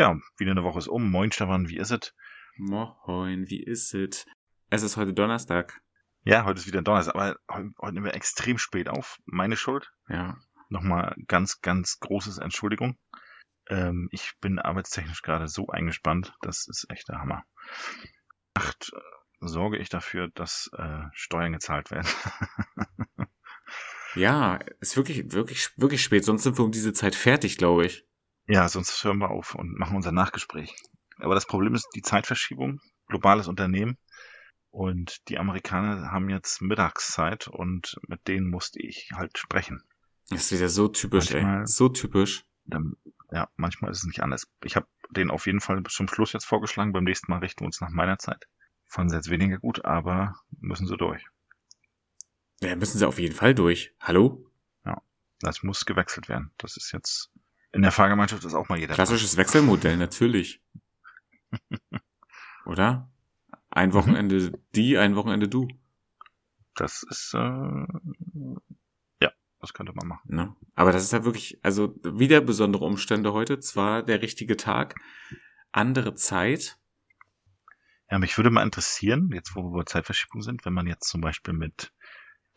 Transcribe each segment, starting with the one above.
Ja, wieder eine Woche ist um. Moin Stefan, wie ist es? Moin, wie ist es? Es ist heute Donnerstag. Ja, heute ist wieder Donnerstag, aber heute nehmen wir extrem spät auf. Meine Schuld. Ja. Nochmal ganz, ganz großes Entschuldigung. Ähm, ich bin arbeitstechnisch gerade so eingespannt, das ist echt der Hammer. Acht äh, sorge ich dafür, dass äh, Steuern gezahlt werden. ja, ist wirklich, wirklich, wirklich spät. Sonst sind wir um diese Zeit fertig, glaube ich. Ja, sonst hören wir auf und machen unser Nachgespräch. Aber das Problem ist die Zeitverschiebung, globales Unternehmen. Und die Amerikaner haben jetzt Mittagszeit und mit denen musste ich halt sprechen. Das ist wieder so typisch, manchmal, ey. So typisch. Dann, ja, manchmal ist es nicht anders. Ich habe den auf jeden Fall bis zum Schluss jetzt vorgeschlagen. Beim nächsten Mal richten wir uns nach meiner Zeit. Fanden sie jetzt weniger gut, aber müssen sie durch. Ja, müssen sie auf jeden Fall durch. Hallo? Ja, das muss gewechselt werden. Das ist jetzt in der Fahrgemeinschaft ist auch mal jeder. Klassisches Wechselmodell, natürlich. Oder? Ein Wochenende mhm. die, ein Wochenende du. Das ist, äh, ja, das könnte man machen. Ne? Aber das ist ja wirklich, also wieder besondere Umstände heute. Zwar der richtige Tag, andere Zeit. Ja, mich würde mal interessieren, jetzt wo wir bei Zeitverschiebung sind, wenn man jetzt zum Beispiel mit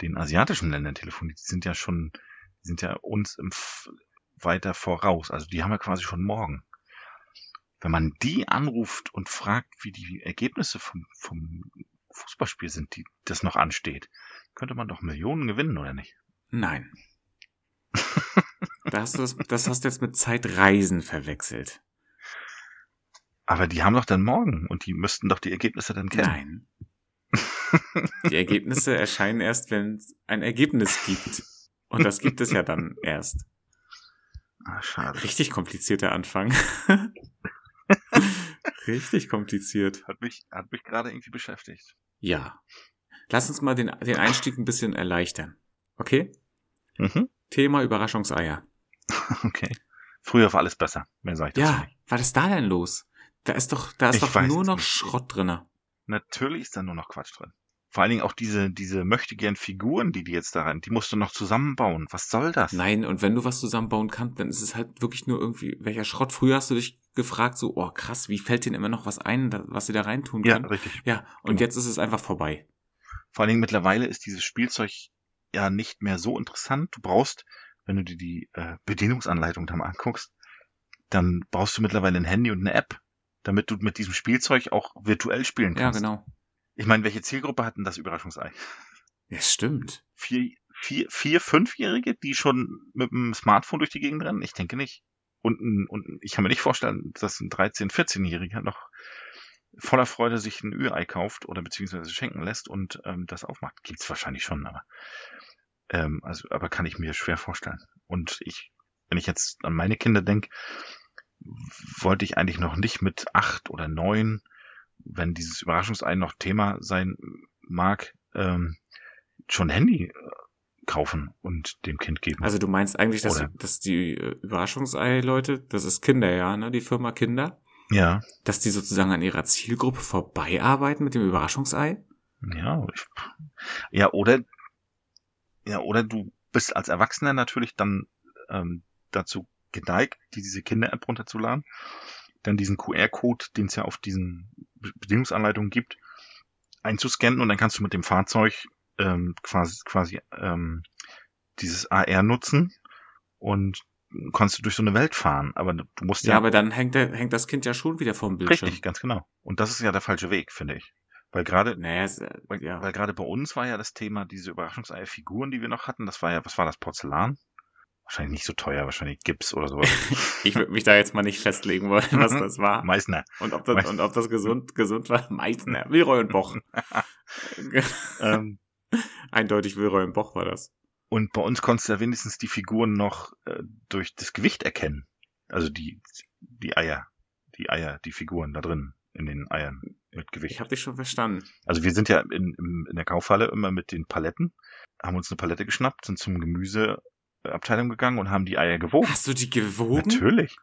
den asiatischen Ländern telefoniert, die sind ja schon, die sind ja uns im, weiter voraus. Also die haben wir quasi schon morgen. Wenn man die anruft und fragt, wie die Ergebnisse vom, vom Fußballspiel sind, die das noch ansteht, könnte man doch Millionen gewinnen, oder nicht? Nein. da hast du das, das hast du jetzt mit Zeitreisen verwechselt. Aber die haben doch dann morgen und die müssten doch die Ergebnisse dann kennen. Nein. Die Ergebnisse erscheinen erst, wenn es ein Ergebnis gibt. Und das gibt es ja dann erst. Ah, schade. Richtig komplizierter Anfang. Richtig kompliziert. Hat mich, hat mich gerade irgendwie beschäftigt. Ja. Lass uns mal den, den Einstieg ein bisschen erleichtern. Okay? Mhm. Thema Überraschungseier. Okay. Früher war alles besser. Mehr sag ich Ja, nicht. was ist da denn los? Da ist doch, da ist ich doch nur noch nicht. Schrott drinne. Natürlich ist da nur noch Quatsch drin. Vor allen Dingen auch diese, diese möchte gern Figuren, die die jetzt da rein, die musst du noch zusammenbauen. Was soll das? Nein, und wenn du was zusammenbauen kannst, dann ist es halt wirklich nur irgendwie, welcher Schrott. Früher hast du dich gefragt, so, oh krass, wie fällt denen immer noch was ein, was sie da reintun können? Ja, richtig. Ja, und genau. jetzt ist es einfach vorbei. Vor allen Dingen mittlerweile ist dieses Spielzeug ja nicht mehr so interessant. Du brauchst, wenn du dir die äh, Bedienungsanleitung da mal anguckst, dann brauchst du mittlerweile ein Handy und eine App, damit du mit diesem Spielzeug auch virtuell spielen kannst. Ja, genau. Ich meine, welche Zielgruppe hatten das Überraschungsei? Ja, stimmt. Vier, vier, vier Fünfjährige, die schon mit dem Smartphone durch die Gegend rennen? Ich denke nicht. Und, und ich kann mir nicht vorstellen, dass ein 13-, 14-Jähriger noch voller Freude sich ein Ü-Ei kauft oder beziehungsweise schenken lässt und ähm, das aufmacht. Gibt's wahrscheinlich schon, aber ähm, also, aber kann ich mir schwer vorstellen. Und ich, wenn ich jetzt an meine Kinder denke, wollte ich eigentlich noch nicht mit acht oder neun wenn dieses Überraschungsei noch Thema sein mag, ähm, schon Handy äh, kaufen und dem Kind geben. Also du meinst eigentlich, dass, du, dass die äh, Überraschungsei-Leute, das ist Kinder, ja, ne, die Firma Kinder? Ja. Dass die sozusagen an ihrer Zielgruppe vorbeiarbeiten mit dem Überraschungsei? Ja, ich, ja, oder, ja, oder du bist als Erwachsener natürlich dann ähm, dazu geneigt, diese Kinder-App runterzuladen, dann diesen QR-Code, den es ja auf diesen Bedienungsanleitungen gibt, einzuscannen und dann kannst du mit dem Fahrzeug ähm, quasi, quasi ähm, dieses AR nutzen und kannst du durch so eine Welt fahren. Aber du musst ja. Ja, aber dann hängt, der, hängt das Kind ja schon wieder vom Bildschirm. Richtig, ganz genau. Und das ist ja der falsche Weg, finde ich. Weil gerade, naja, es, äh, weil, ja. weil gerade bei uns war ja das Thema diese Überraschungseier-Figuren, die wir noch hatten. Das war ja, was war das Porzellan? Wahrscheinlich nicht so teuer, wahrscheinlich Gips oder sowas. ich würde mich da jetzt mal nicht festlegen wollen, was das war. Meißner. Und ob das, Meißner. und ob das gesund, gesund war. Meißner. Wilroy und Boch. ähm, Eindeutig Wilroy und Boch war das. Und bei uns konntest du ja wenigstens die Figuren noch äh, durch das Gewicht erkennen. Also die, die Eier. Die Eier, die Figuren da drin in den Eiern mit Gewicht. Ich habe dich schon verstanden. Also wir sind ja in, in, in der Kaufhalle immer mit den Paletten, haben uns eine Palette geschnappt, sind zum Gemüse Abteilung gegangen und haben die Eier gewogen. Hast du die gewogen? Natürlich.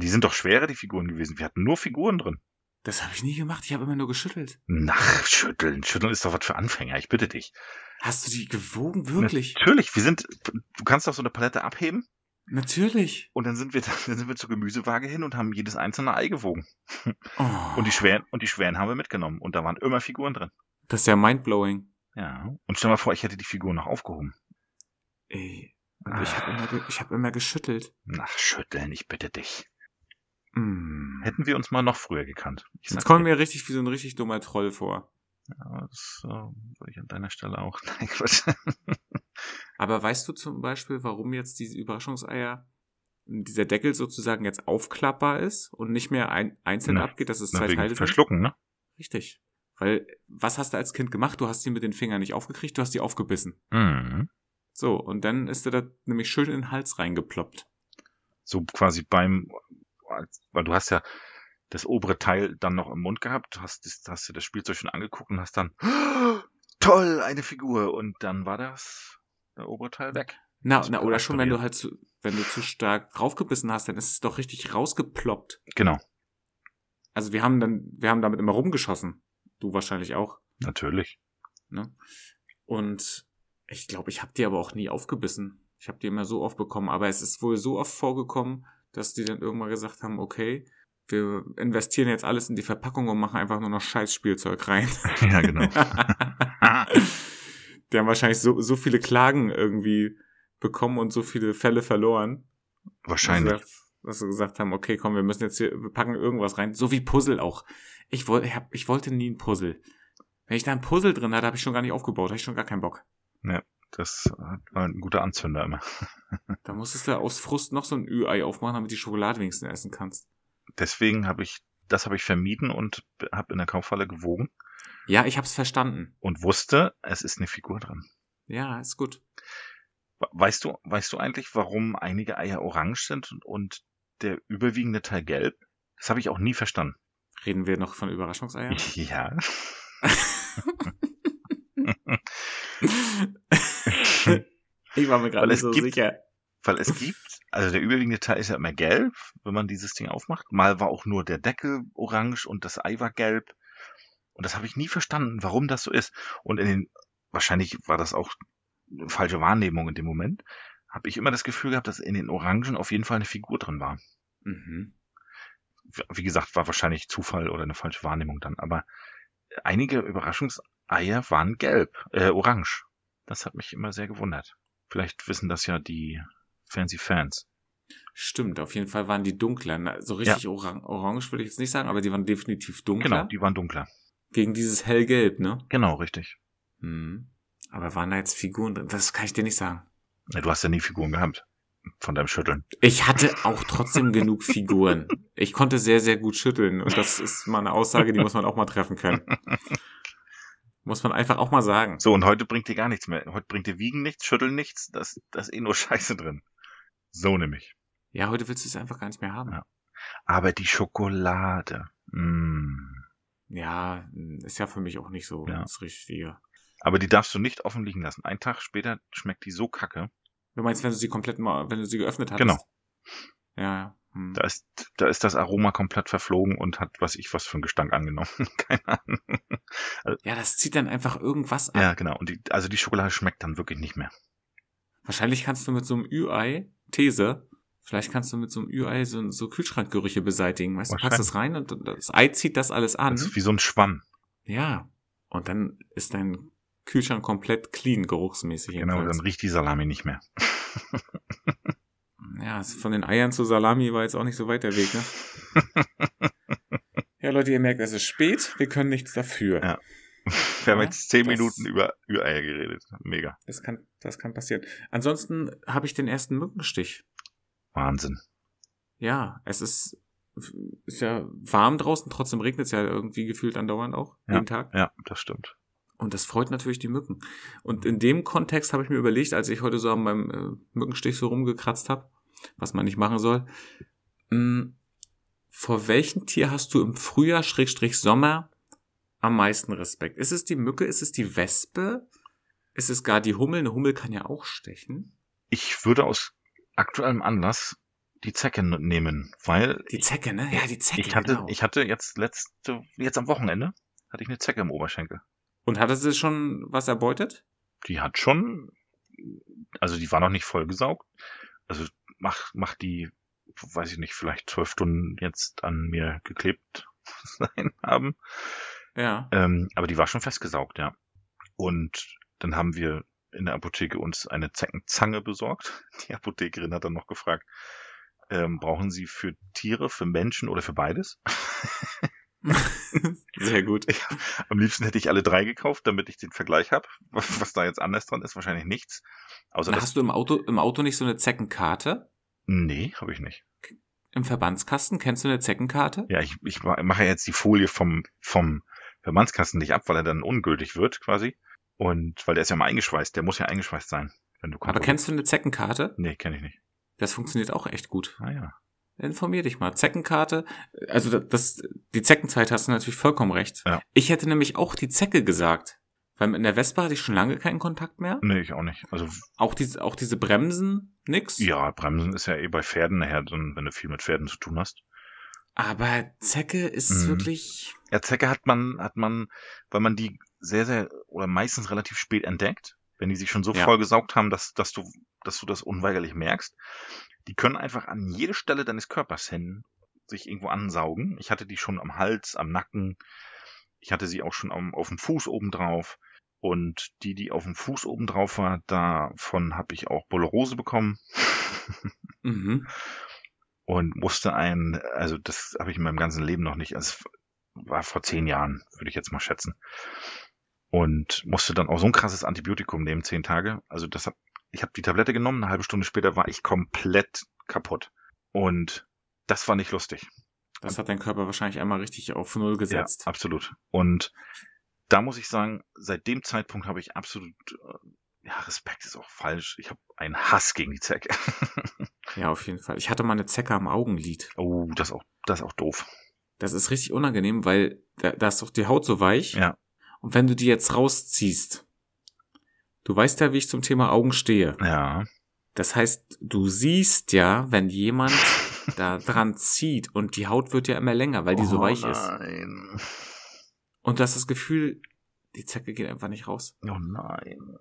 Die sind doch schwerer, die Figuren gewesen. Wir hatten nur Figuren drin. Das habe ich nie gemacht. Ich habe immer nur geschüttelt. Nach schütteln. Schütteln ist doch was für Anfänger. Ich bitte dich. Hast du die gewogen? Wirklich? Natürlich. Wir sind, du kannst doch so eine Palette abheben Natürlich. und dann sind wir, dann sind wir zur Gemüsewaage hin und haben jedes einzelne Ei gewogen. Oh, Und die schweren, und die schweren haben wir mitgenommen. Und da waren immer Figuren drin. das ist ja mindblowing. Ja. Und stell mal vor, ich hätte die Figuren noch aufgehoben. Ey. Und ich habe immer, ich hab immer geschüttelt. Nach schütteln, ich bitte dich. Mm. Hätten wir uns mal noch früher gekannt. Ich Jetzt dir, mir richtig wie so ein richtig dummer Troll vor. ja, das äh, würde ich an deiner Stelle auch. Nein, Quatsch. Aber weißt du zum Beispiel, warum jetzt diese Überraschungseier, dieser Deckel sozusagen jetzt aufklappbar ist und nicht mehr ein, einzeln Na, abgeht, dass es zwei Teile sind? Verschlucken, ne? Richtig. Weil, was hast du als Kind gemacht? Du hast die mit den Fingern nicht aufgekriegt, du hast die aufgebissen. Mhm. So, und dann ist dir da nämlich schön in den Hals reingeploppt. So quasi beim, weil du hast ja das obere Teil dann noch im Mund gehabt, hast, das- hast dir das Spielzeug schon angeguckt und hast dann, toll, eine Figur. Und dann war das, der obere Teil weg. Na, na oder schon, wenn du halt zu, wenn du zu stark draufgebissen hast, dann ist es doch richtig rausgeploppt. Genau, Also wir haben dann, wir haben damit immer rumgeschossen. Du wahrscheinlich auch. natürlich. Ne? Und ich glaube, ich habe die aber auch nie aufgebissen. Ich habe die immer so oft bekommen, aber es ist wohl so oft vorgekommen, dass die dann irgendwann gesagt haben, okay, wir investieren jetzt alles in die Verpackung und machen einfach nur noch Scheißspielzeug rein. ja, genau. die haben wahrscheinlich so, so viele Klagen irgendwie bekommen und so viele Fälle verloren. Wahrscheinlich. Dass sie, gesagt haben, okay, komm, wir müssen jetzt hier, wir packen irgendwas rein. So wie Puzzle auch. Ich, wollte, ich, hab, ich wollte nie ein Puzzle. Wenn ich da ein Puzzle drin hatte, habe ich schon gar nicht aufgebaut, habe ich schon gar keinen Bock. Das war ein guter Anzünder immer. Da musstest du aus Frust noch so ein Ü-Ei aufmachen, damit du die Schokolade wenigstens essen kannst. Deswegen habe ich, das habe ich vermieden und habe in der Kaufhalle gewogen Ja, ich hab's verstanden. und wusste, es ist eine Figur dran. Ja, ist gut. We- Weißt du, weißt du eigentlich, warum einige Eier orange sind und der überwiegende Teil gelb? Das habe ich auch nie verstanden. Reden wir noch von Überraschungseiern? Ja. ich war mir gerade es so gibt- sicher. Weil es gibt, also der überwiegende Teil ist ja immer gelb, wenn man dieses Ding aufmacht. Mal war auch nur der Deckel orange und das Ei war gelb. Und das habe ich nie verstanden, warum das so ist. Und in den, wahrscheinlich war das auch eine falsche Wahrnehmung in dem Moment, habe ich immer das Gefühl gehabt, dass in den Orangen auf jeden Fall eine Figur drin war. Mhm. Wie gesagt, war wahrscheinlich Zufall oder eine falsche Wahrnehmung dann. Aber einige Überraschungseier waren gelb, äh, orange. Das hat mich immer sehr gewundert. Vielleicht wissen das ja die fancy Fans. Stimmt, auf jeden Fall waren die dunkler. So richtig orang orange würde ich jetzt nicht sagen, aber die waren definitiv dunkler. Genau, die waren dunkler. Gegen dieses hellgelb, ne? Genau, richtig. Mhm. Aber waren da jetzt Figuren drin? Das kann ich dir nicht sagen. Ja, du hast ja nie Figuren gehabt. Von deinem Schütteln. Ich hatte auch trotzdem genug Figuren. Ich konnte sehr, sehr gut schütteln. Und das ist mal eine Aussage, die muss man auch mal treffen können. Muss man einfach auch mal sagen. So, und heute bringt dir gar nichts mehr. Heute bringt dir Wiegen nichts, Schütteln nichts. Das, das ist eh nur Scheiße drin. So nämlich. Ja, heute willst du es einfach gar nicht mehr haben. Ja. Aber die Schokolade. Mm. Ja, ist ja für mich auch nicht so Ja. das Richtige. Aber die darfst du nicht offen liegen lassen. Einen Tag später schmeckt die so kacke. Du meinst, wenn du sie komplett mal, wenn du sie geöffnet hast? Genau. Ja, ja. Hm. Da ist, da ist das Aroma komplett verflogen und hat, was ich, was für einen Gestank angenommen. Keine Ahnung. Ja, das zieht dann einfach irgendwas an. Ja, genau. Und die, also die Schokolade schmeckt dann wirklich nicht mehr. Wahrscheinlich kannst du mit so einem Ü-Ei, These, vielleicht kannst du mit so einem Ü-Ei so, so Kühlschrankgerüche beseitigen. Weißt du, du packst es rein und das Ei zieht das alles an. Das ist wie so ein Schwamm. Ja. Und dann ist dein Kühlschrank komplett clean, geruchsmäßig. Genau, jedenfalls. dann riecht die Salami nicht mehr. Ja, von den Eiern zur Salami war jetzt auch nicht so weit der Weg, ne? ja, Leute, ihr merkt, es ist spät, wir können nichts dafür. Ja. Wir haben Ja, jetzt zehn Minuten über Ü-Eier geredet. Mega. Das kann, das kann passieren. Ansonsten habe ich den ersten Mückenstich. Wahnsinn. Ja, es ist, ist ja warm draußen, trotzdem regnet es ja irgendwie gefühlt andauernd auch, Ja. jeden Tag. Ja, das stimmt. Und das freut natürlich die Mücken. Und in dem Kontext habe ich mir überlegt, als ich heute so an meinem äh, Mückenstich so rumgekratzt habe, was man nicht machen soll, mh, vor welchem Tier hast du im Frühjahr, Schrägstrich Sommer, am meisten Respekt? Ist es die Mücke? Ist es die Wespe? Ist es gar die Hummel? Eine Hummel kann ja auch stechen. Ich würde aus aktuellem Anlass die Zecke nehmen, weil Die Zecke, ne? Ja, die Zecke. ich hatte, genau. ich hatte jetzt letzte, jetzt am Wochenende hatte ich eine Zecke im Oberschenkel. Und hatte sie schon was erbeutet? Die hat schon, also die war noch nicht vollgesaugt. Also mach, mach die, weiß ich nicht, vielleicht zwölf Stunden jetzt an mir geklebt sein haben. Ja. Ähm, aber die war schon festgesaugt, ja. Und dann haben wir in der Apotheke uns eine Zeckenzange besorgt. Die Apothekerin hat dann noch gefragt, ähm, brauchen Sie für Tiere, für Menschen oder für beides? Sehr gut. Am liebsten hätte ich alle drei gekauft, damit ich den Vergleich habe. Was, da jetzt anders dran ist, wahrscheinlich nichts. Außer Na, hast du im Auto, im Auto nicht so eine Zeckenkarte? Nee, habe ich nicht. Im Verbandskasten kennst du eine Zeckenkarte? Ja, ich, ich ma- mache jetzt die Folie vom, vom Verbandskasten nicht ab, weil er dann ungültig wird, quasi. Und weil der ist ja mal eingeschweißt, der muss ja eingeschweißt sein, wenn du Aber kennst du eine Zeckenkarte? Nee, kenne ich nicht. Das funktioniert auch echt gut. Ah ja. Informier dich mal. Zeckenkarte, also da- das, die Zeckenzeit hast du natürlich vollkommen recht. Ja. Ich hätte nämlich auch die Zecke gesagt. Weil in der Vespa hatte ich schon lange keinen Kontakt mehr. Nee, ich auch nicht. Also Auch diese, auch diese Bremsen, nix. Ja, Bremsen ist ja eh bei Pferden nachher, wenn du viel mit Pferden zu tun hast. Aber Zecke ist Mhm. wirklich, Ja, Zecke hat man, hat man, weil man die sehr, sehr oder meistens relativ spät entdeckt, wenn die sich schon so Ja. voll gesaugt haben, dass, dass du, dass du das unweigerlich merkst. Die können einfach an jede Stelle deines Körpers hin sich irgendwo ansaugen. Ich hatte die schon am Hals, am Nacken. Ich hatte sie auch schon am, auf dem Fuß oben drauf. Und die, die auf dem Fuß oben drauf war, davon habe ich auch Bollerose bekommen. mhm. und musste ein, also das habe ich in meinem ganzen Leben noch nicht, also es war vor zehn Jahren, würde ich jetzt mal schätzen. Und musste dann auch so ein krasses Antibiotikum nehmen, zehn Tage. Also das hab, ich habe die Tablette genommen, eine halbe Stunde später war ich komplett kaputt. Und das war nicht lustig. das hat dein Körper wahrscheinlich einmal richtig auf Null gesetzt. Ja, absolut. Und da muss ich sagen, seit dem Zeitpunkt habe ich absolut, äh, ja, Respekt ist auch falsch. Ich habe einen Hass gegen die Zecke. Ja, auf jeden Fall. Ich hatte mal eine Zecke am Augenlid. oh, das ist auch, das ist auch doof. Das ist richtig unangenehm, weil da, da ist doch die Haut so weich. Ja. Und wenn du die jetzt rausziehst, du weißt ja, wie ich zum Thema Augen stehe. Ja. Das heißt, du siehst ja, wenn jemand da dran zieht und die Haut wird ja immer länger, weil die so Oh weich ist. nein. Und du hast das Gefühl, die Zecke geht einfach nicht raus. Oh nein.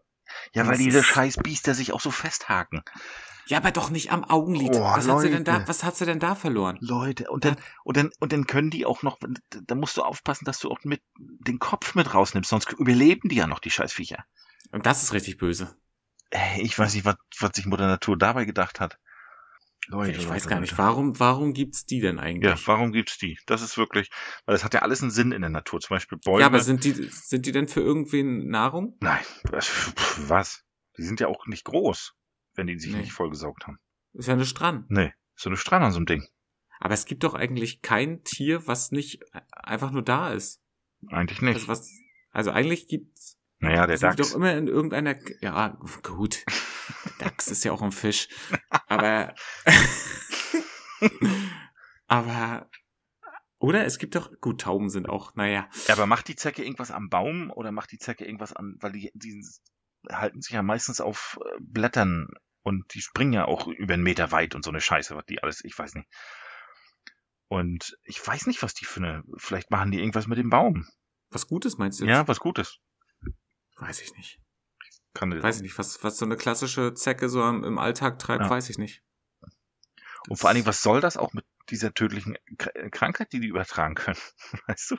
Ja, weil diese scheiß Biester sich auch so festhaken. Ja, aber doch nicht am Augenlid. Oh, was, hat sie denn da, was hat sie denn da verloren? Leute, und dann, und dann, und dann können die auch noch, da musst du aufpassen, dass du auch mit den Kopf mit rausnimmst, sonst überleben die ja noch, die scheiß Viecher. Und das ist richtig böse. Ey, ich weiß nicht, was, was sich Mutter Natur dabei gedacht hat. Leute, ich weiß Leute, gar nicht, Leute. warum, warum gibt's die denn Ja, eigentlich? warum gibt's die? Das ist wirklich, weil es hat ja alles einen Sinn in der Natur. Zum Beispiel Bäume. Ja, aber sind die, sind die denn für irgendwen Nahrung? Nein, was? Die sind ja auch nicht groß, wenn die sich Nee. nicht vollgesaugt haben. Ist ja nicht dran. Nee, so eine Strand an so einem Ding. Aber es gibt doch eigentlich kein Tier, was nicht einfach nur da ist. Eigentlich nicht. Also was, also eigentlich gibt's, naja, der Dachs. doch immer in irgendeiner, ja, gut. Der Dachs ist ja auch ein Fisch. Aber, aber, oder? Es gibt doch, gut, Tauben sind auch, naja. Ja, aber macht die Zecke irgendwas am Baum oder macht die Zecke irgendwas an, weil die, die halten sich ja meistens auf äh, Blättern und die springen ja auch über einen Meter weit und so eine Scheiße, was die alles, ich weiß nicht. Und ich weiß nicht, was die für eine, vielleicht machen die irgendwas mit dem Baum. Was Gutes meinst du? jetzt? Ja, was Gutes. Weiß ich nicht. Kann die- Weiß ich nicht. Was, was so eine klassische Zecke so im, im Alltag treibt, Ja. weiß ich nicht. Und vor allen Dingen, was soll das auch mit dieser tödlichen Krankheit, die die übertragen können? Weißt du?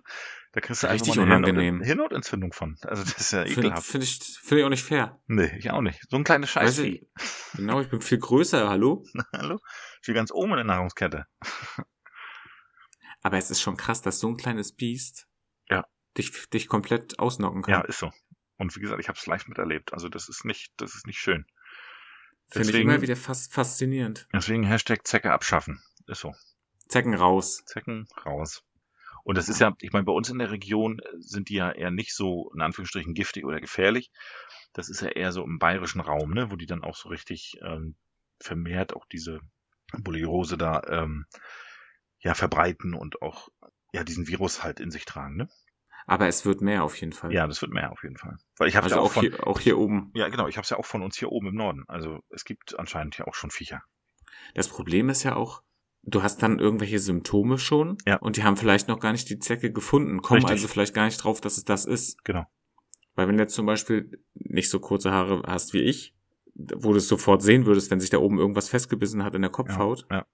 Da kriegst du Richtig einfach mal eine Hirnhautentzündung von. Also das ist ja Finde ekelhaft. find ich, find ich auch nicht fair. Nee, ich auch nicht. So ein kleines Weißt Scheißvieh. du, genau, ich bin viel größer, hallo? Hallo? Steht ganz oben in der Nahrungskette. Aber es ist schon krass, dass so ein kleines Biest Ja. dich, dich komplett ausnocken kann. Ja, ist so. Und wie gesagt, ich habe es live miterlebt. Also das ist nicht, das ist nicht schön. Finde ich immer wieder fast faszinierend. Deswegen Hashtag Zecke abschaffen. Ist so. Zecken raus. Zecken raus. Und das ist ja, ich meine, bei uns in der Region sind die ja eher nicht so, in Anführungsstrichen, giftig oder gefährlich. Das ist ja eher so im bayerischen Raum, ne, wo die dann auch so richtig ähm, vermehrt auch diese Bullirose da ähm, ja verbreiten und auch ja diesen Virus halt in sich tragen, ne? Aber es wird mehr auf jeden Fall. Ja, das wird mehr auf jeden Fall. Weil ich habe also ja auch, auch, von, hier, auch hier oben. ja genau, ich habe es ja auch von uns hier oben im Norden. Also es gibt anscheinend ja auch schon Viecher. Das Problem ist ja auch, du hast dann irgendwelche Symptome schon Ja. und die haben vielleicht noch gar nicht die Zecke gefunden, kommen Richtig. also vielleicht gar nicht drauf, dass es das ist. Genau. Weil wenn du jetzt zum Beispiel nicht so kurze Haare hast wie ich, wo du es sofort sehen würdest, wenn sich da oben irgendwas festgebissen hat in der Kopfhaut, Ja, ja.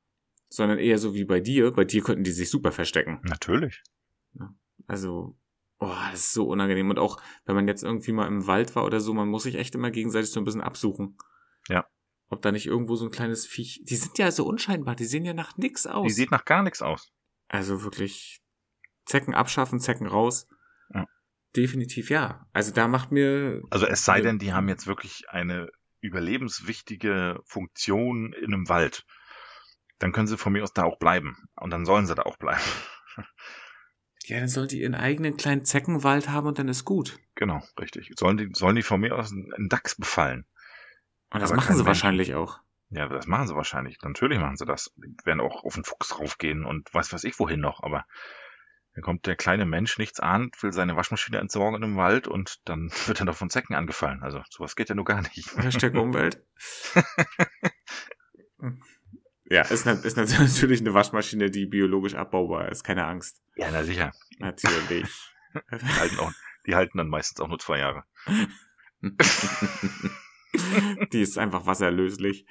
sondern eher so wie bei dir, bei dir könnten die sich super verstecken. Natürlich. Also, oh, das ist so unangenehm. Und auch, wenn man jetzt irgendwie mal im Wald war oder so, man muss sich echt immer gegenseitig so ein bisschen absuchen. Ja. Ob da nicht irgendwo so ein kleines Viech. Die sind ja so unscheinbar, die sehen ja nach nix aus. Die sieht nach gar nichts aus. also wirklich Zecken abschaffen, Zecken raus. Ja. Definitiv ja. Also da macht mir. Also es sei denn, die haben jetzt wirklich eine überlebenswichtige Funktion in einem Wald. Dann können sie von mir aus da auch bleiben. Und dann sollen sie da auch bleiben. Ja, dann sollen die ihren eigenen kleinen Zeckenwald haben und dann ist gut. Genau, richtig. Sollen die, sollen die von mir aus einen Dachs befallen? Und das Aber machen sie Mensch. wahrscheinlich auch. Ja, das machen sie wahrscheinlich. Natürlich machen sie das. Die werden auch auf den Fuchs raufgehen und weiß was ich wohin noch. Aber dann kommt der kleine Mensch, nichts ahnt, will seine Waschmaschine entsorgen im Wald und dann wird er doch von Zecken angefallen. Also sowas geht ja nur gar nicht. Hashtag Umwelt. ja, ist, ist natürlich eine Waschmaschine, die biologisch abbaubar ist. Keine Angst. Ja, na sicher. Natürlich. Die halten, auch, die halten dann meistens auch nur zwei Jahre. Die ist einfach wasserlöslich.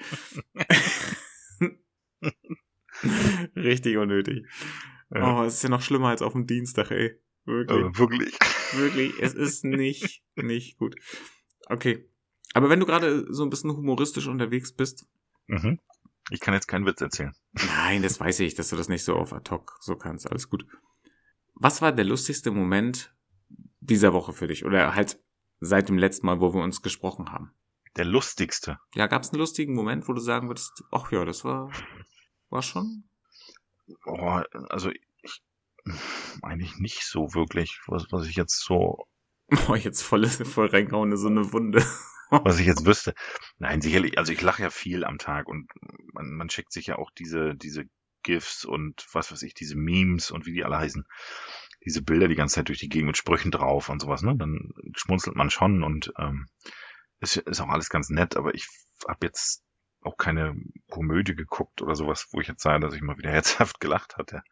Richtig unnötig. Ja. Oh, es ist ja noch schlimmer als auf dem Dienstag, ey. Wirklich. Also wirklich. Wirklich. Es ist nicht, nicht gut. Okay. Aber wenn du gerade so ein bisschen humoristisch unterwegs bist. Mhm. Ich kann jetzt keinen Witz erzählen. Nein, das weiß ich, dass du das nicht so auf ad hoc so kannst. Alles gut. Was war der lustigste Moment dieser Woche für dich? Oder halt seit dem letzten Mal, wo wir uns gesprochen haben? Der lustigste. Ja, gab es einen lustigen Moment, wo du sagen würdest, ach ja, das war, war schon. Oh, also ich eigentlich nicht so wirklich, was, was ich jetzt so, Oh, jetzt voll, voll reingehauen in so eine Wunde. was ich jetzt wüsste. Nein, sicherlich, also ich lache ja viel am Tag und man, man schickt sich ja auch diese, diese GIFs und was weiß ich, diese Memes und wie die alle heißen. Diese Bilder die ganze Zeit durch die Gegend mit Sprüchen drauf und sowas, ne? Dann schmunzelt man schon und ähm, ist, ist auch alles ganz nett, aber ich habe jetzt auch keine Komödie geguckt oder sowas, wo ich jetzt sage, dass ich mal wieder herzhaft gelacht hatte.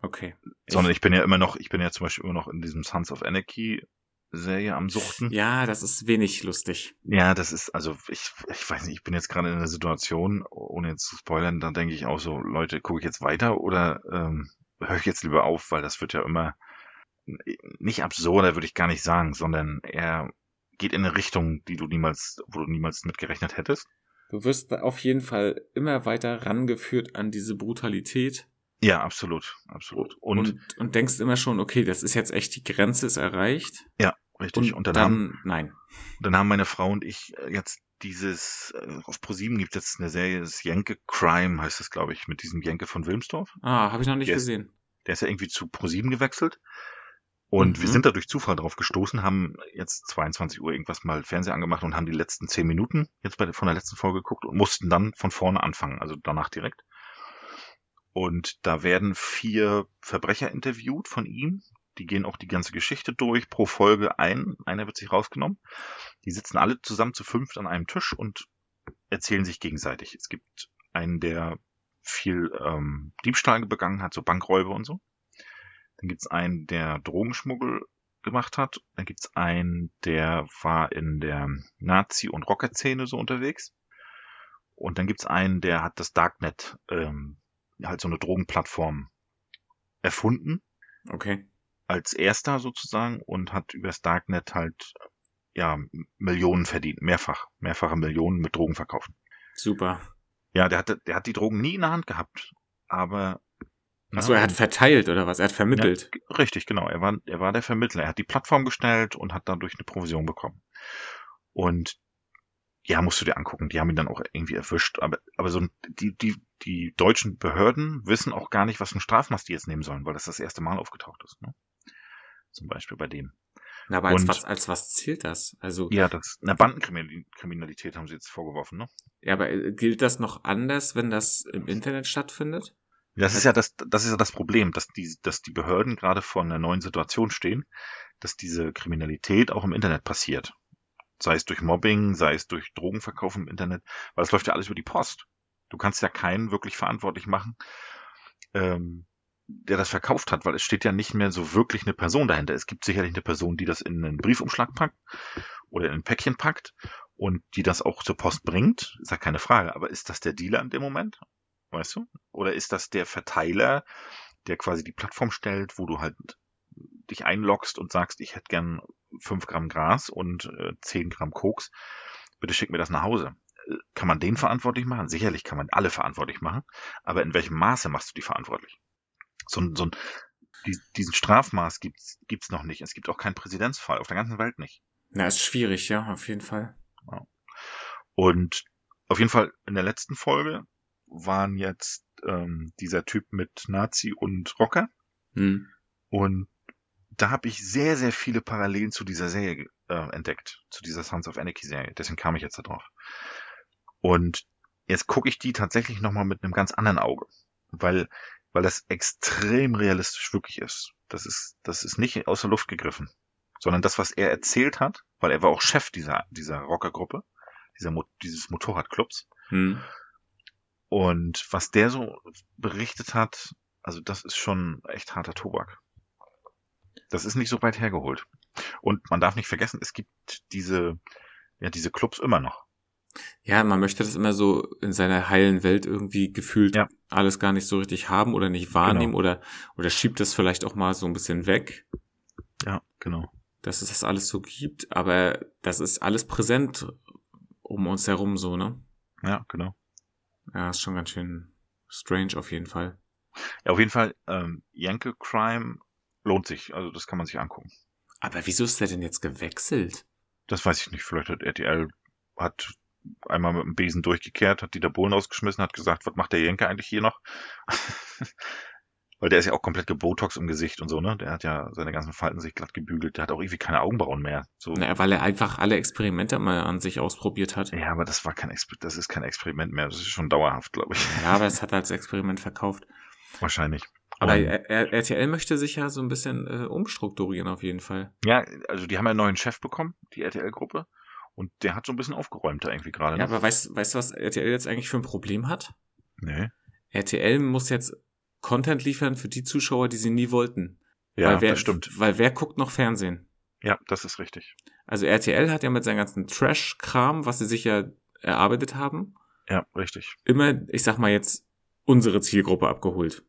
Okay. Sondern ich bin ja immer noch, ich bin ja zum Beispiel immer noch in diesem Sons of Anarchy Serie am Suchten. Ja, das ist wenig lustig. Ja, das ist, also ich, ich weiß nicht, ich bin jetzt gerade in einer Situation, ohne jetzt zu spoilern, da denke ich auch so, Leute, gucke ich jetzt weiter oder ähm, höre ich jetzt lieber auf, weil das wird ja immer nicht absurder, würde ich gar nicht sagen, sondern er geht in eine Richtung, die du niemals, wo du niemals mitgerechnet hättest. Du wirst auf jeden Fall immer weiter rangeführt an diese Brutalität Ja, absolut, absolut. Und, und, und denkst immer schon, okay, das ist jetzt echt, die Grenze ist erreicht. richtig, Und, und dann, dann, haben, nein. dann haben meine Frau und ich äh, jetzt dieses, äh, auf ProSieben gibt es jetzt eine Serie, das Jenke Crime heißt es, glaube ich, mit diesem Jenke von Wilmsdorf. Ah, habe ich noch nicht Yes. gesehen. Der ist ja irgendwie zu ProSieben gewechselt. Und Mhm. wir sind da durch Zufall drauf gestoßen, haben jetzt 22 Uhr irgendwas mal Fernseher angemacht und haben die letzten 10 Minuten jetzt bei der, von der letzten Folge geguckt und mussten dann von vorne anfangen, also danach direkt. Und da werden vier Verbrecher interviewt von ihm. Die gehen auch die ganze Geschichte durch, pro Folge ein. Einer wird sich rausgenommen. Die sitzen alle zusammen zu fünft an einem Tisch und erzählen sich gegenseitig. Es gibt einen, der viel ähm, Diebstahl begangen hat, so Bankräube und so. Dann gibt's einen, der Drogenschmuggel gemacht hat. Dann gibt's einen, der war in der Nazi- und Rocker-Szene so unterwegs. Und dann gibt's einen, der hat das Darknet, ähm, halt so eine Drogenplattform erfunden, Okay. als erster sozusagen, und hat übers Darknet halt, ja, Millionen verdient, mehrfach, mehrfache Millionen mit Drogen verkauft. Super. Ja, der hatte, der hat die Drogen nie in der Hand gehabt, aber Achso, er hat verteilt oder was? Er hat vermittelt. Ja, richtig, genau. Er war, er war der Vermittler. Er hat die Plattform gestellt und hat dadurch eine Provision bekommen. Und ja, musst du dir angucken. Die haben ihn dann auch irgendwie erwischt. Aber, aber so die, die, die deutschen Behörden wissen auch gar nicht, was für ein Strafmaß die jetzt nehmen sollen, weil das das erste Mal aufgetaucht ist. Ne? Zum Beispiel bei dem. Na, aber als Und- was, als was zählt das? Also, Ja, das eine Bandenkriminalität haben sie jetzt vorgeworfen, ne? ja, aber äh, gilt das noch anders, wenn das im Internet stattfindet? Das ist ja das, das ist ja das Problem, dass die, dass die Behörden gerade vor einer neuen Situation stehen, dass diese Kriminalität auch im Internet passiert. Sei es durch Mobbing, sei es durch Drogenverkauf im Internet, weil es läuft ja alles über die Post. Du kannst ja keinen wirklich verantwortlich machen, ähm, der das verkauft hat, weil es steht ja nicht mehr so wirklich eine Person dahinter. Es gibt sicherlich eine Person, die das in einen Briefumschlag packt oder in ein Päckchen packt und die das auch zur Post bringt, ist ja keine Frage. Aber ist das der Dealer in dem Moment? Weißt du? Oder ist das der Verteiler, der quasi die Plattform stellt, wo du halt dich einloggst und sagst, ich hätte gern fünf Gramm Gras und äh, 10 Gramm Koks, bitte schick mir das nach Hause. Äh, kann man den verantwortlich machen? Sicherlich kann man alle verantwortlich machen, aber in welchem Maße machst du die verantwortlich? So, ein so ein, die, diesen Strafmaß gibt's gibt's noch nicht. Es gibt auch keinen Präzedenzfall, auf der ganzen Welt nicht. Na, ist schwierig, ja, auf jeden Fall. Und auf jeden Fall in der letzten Folge waren jetzt ähm, dieser Typ mit Nazi und Rocker. Hm. Und da habe ich sehr, sehr viele Parallelen zu dieser Serie äh, entdeckt, zu dieser Sons of Anarchy Serie. Deswegen kam ich jetzt da drauf. Und jetzt gucke ich die tatsächlich nochmal mit einem ganz anderen Auge, weil, weil das extrem realistisch wirklich ist. Das ist, das ist nicht aus der Luft gegriffen, sondern das, was er erzählt hat, weil er war auch Chef dieser, dieser Rockergruppe, dieser, Mo dieses Motorradclubs. Hm. Und was der so berichtet hat, also das ist schon echt harter Tobak. Das ist nicht so weit hergeholt. Und man darf nicht vergessen, es gibt diese, ja, diese Clubs immer noch. Ja, man möchte das immer so in seiner heilen Welt irgendwie gefühlt Ja. alles gar nicht so richtig haben oder nicht wahrnehmen Genau. oder, oder schiebt das vielleicht auch mal so ein bisschen weg, Ja, genau. dass es das alles so gibt, aber das ist alles präsent um uns herum so, ne? Ja, genau. Ja, ist schon ganz schön strange auf jeden Fall. Ja, auf jeden Fall, ähm, Yankee Crime lohnt sich. Also das kann man sich angucken. Aber wieso ist der denn jetzt gewechselt? Das weiß ich nicht. Vielleicht hat RTL hat einmal mit dem Besen durchgekehrt, hat Dieter Bohlen ausgeschmissen, hat gesagt, was macht der Jenke eigentlich hier noch? Weil der ist ja auch komplett gebotox im Gesicht und so, ne? Der hat ja seine ganzen Falten sich glatt gebügelt. Der hat auch irgendwie keine Augenbrauen mehr. So. Na, weil er einfach alle Experimente mal an sich ausprobiert hat. Ja, aber das war kein Exper das ist kein Experiment mehr. Das ist schon dauerhaft, glaube ich. Ja, aber es hat er als Experiment verkauft. Wahrscheinlich. Aber Und- R- R- RTL möchte sich ja so ein bisschen äh, umstrukturieren auf jeden Fall. Ja, also die haben ja einen neuen Chef bekommen, die RTL-Gruppe. Und der hat so ein bisschen aufgeräumt da irgendwie gerade. Ja, ne? aber weißt, weißt du, was RTL jetzt eigentlich für ein Problem hat? nee. RTL muss jetzt Content liefern für die Zuschauer, die sie nie wollten. Ja, weil wer, das stimmt. Weil wer guckt noch Fernsehen? Ja, das ist richtig. Also RTL hat ja mit seinem ganzen Trash-Kram, was sie sich ja erarbeitet haben, Ja, richtig. immer, ich sag mal jetzt, unsere Zielgruppe abgeholt.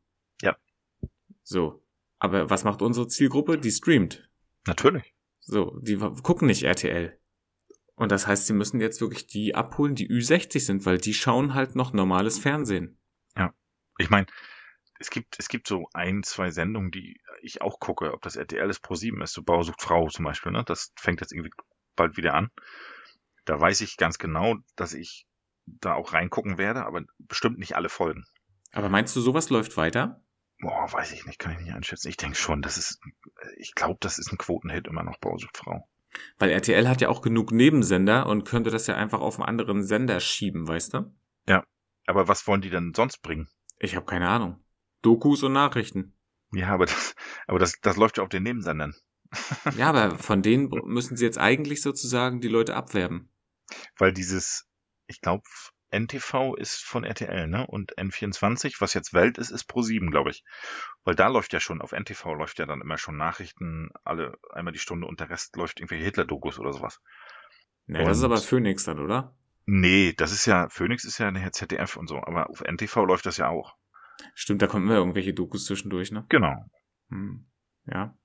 Ja. So. Aber was macht unsere Zielgruppe? Die streamt. Natürlich. So, die gucken nicht RTL. Und das heißt, sie müssen jetzt wirklich die abholen, die Ü60 sind, weil die schauen halt noch normales Fernsehen. Ich meine, es gibt, es gibt so ein, zwei Sendungen, die ich auch gucke, ob das RTL ist, Pro7 ist, so Bauer sucht Frau zum Beispiel, ne? Das fängt jetzt irgendwie bald wieder an. Da weiß ich ganz genau, dass ich da auch reingucken werde, aber bestimmt nicht alle Folgen. Aber meinst du, sowas läuft weiter? Boah, weiß ich nicht, kann ich nicht einschätzen. Ich denke schon, das ist, ich glaube, das ist ein Quotenhit immer noch, Bauer sucht Frau. Weil RTL hat ja auch genug Nebensender und könnte das ja einfach auf einen anderen Sender schieben, weißt du? Aber was wollen die denn sonst bringen? Ich habe keine Ahnung. Dokus und Nachrichten. Ja, aber das, aber das, das läuft ja auf den Nebensendern. Ja, aber von denen müssen sie jetzt eigentlich sozusagen die Leute abwerben. Weil dieses, ich glaube, NTV ist von RTL, ne? Und N24, was jetzt Welt ist, ist Pro7, glaube ich. Weil da läuft ja schon, auf NTV läuft ja dann immer schon Nachrichten, alle einmal die Stunde und der Rest läuft irgendwelche Hitler-Dokus oder sowas. Nee, das ist Und- aber Phoenix dann, oder? Nee, das ist ja, Phoenix ist ja nachher ZDF und so, aber auf NTV läuft das ja auch. Stimmt, da kommen immer irgendwelche Dokus zwischendurch, ne? Genau. Hm. Ja.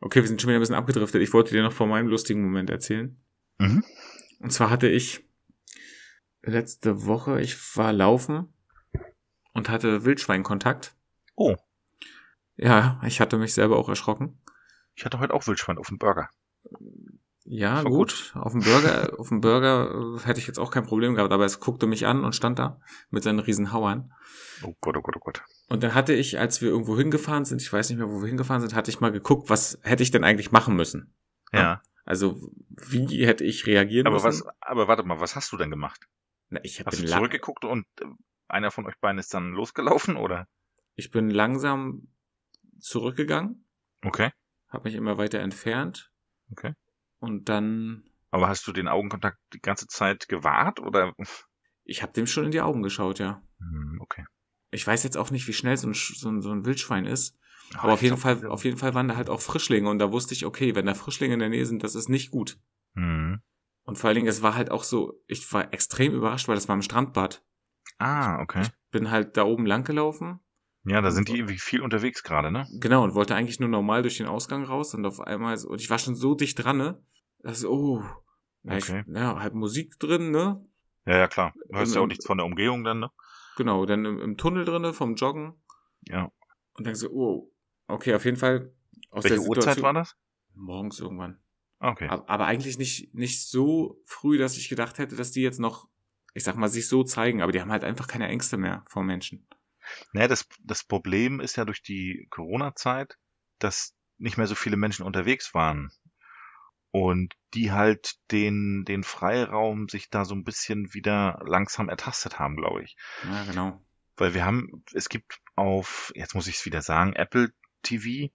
Okay, wir sind schon wieder ein bisschen abgedriftet. Ich wollte dir noch von meinem lustigen Moment erzählen. Mhm. Und zwar hatte ich letzte Woche, ich war laufen und hatte Wildschweinkontakt. Oh, Ja, ich hatte mich selber auch erschrocken. ich hatte heute auch Wildschwein auf dem Burger. Ja, war gut. Auf dem Burger, auf dem Burger äh, hätte ich jetzt auch kein Problem gehabt, aber es guckte mich an und stand da mit seinen riesen Hauern. Oh Gott, oh Gott, oh Gott. Und dann hatte ich, als wir irgendwo hingefahren sind, ich weiß nicht mehr, wo wir hingefahren sind, hatte ich mal geguckt, was hätte ich denn eigentlich machen müssen? Ja. Also, wie hätte ich reagieren Aber müssen? was, aber warte mal, was hast du denn gemacht? Na, ich Hast du zurückgeguckt und äh, einer von euch beiden ist dann losgelaufen oder? Ich bin langsam zurückgegangen, Okay. habe mich immer weiter entfernt. Okay. Und dann, Aber hast du den Augenkontakt die ganze Zeit gewahrt oder? Ich habe dem schon in die Augen geschaut, ja. Hm, okay. Ich weiß jetzt auch nicht, wie schnell so ein, so ein, so ein Wildschwein ist. Ah, Aber auf jeden Fall, auf jeden Fall waren da halt auch Frischlinge und da wusste ich, okay, wenn da Frischlinge in der Nähe sind, das ist nicht gut. Hm. Und vor allen Dingen, es war halt auch so, ich war extrem überrascht, weil das war im Strandbad. Ah, okay. Bin halt da oben lang gelaufen. Ja, da sind die irgendwie viel unterwegs gerade, ne? Genau, und wollte eigentlich nur normal durch den Ausgang raus und auf einmal, so- und ich war schon so dicht dran, ne? Das, oh. Ja, Okay. ich, ja, halt Musik drin, ne? Ja, ja, klar. Du hörst ja auch nichts von der Umgehung dann, ne? Genau, dann im, im Tunnel drinne vom Joggen. Ja. Und dann so, oh, okay, auf jeden Fall aus Welche der Uhrzeit war das? Morgens irgendwann. Okay. Aber, aber eigentlich nicht, nicht so früh, dass ich gedacht hätte, dass die jetzt noch, ich sag mal, sich so zeigen. Aber die haben halt einfach keine Ängste mehr vor Menschen. Naja, das, das Problem ist ja durch die Corona-Zeit, dass nicht mehr so viele Menschen unterwegs waren. Und die halt den, den Freiraum sich da so ein bisschen wieder langsam ertastet haben, glaube ich. Ja, genau. Weil wir haben, es gibt auf, jetzt muss ich es wieder sagen, Apple TV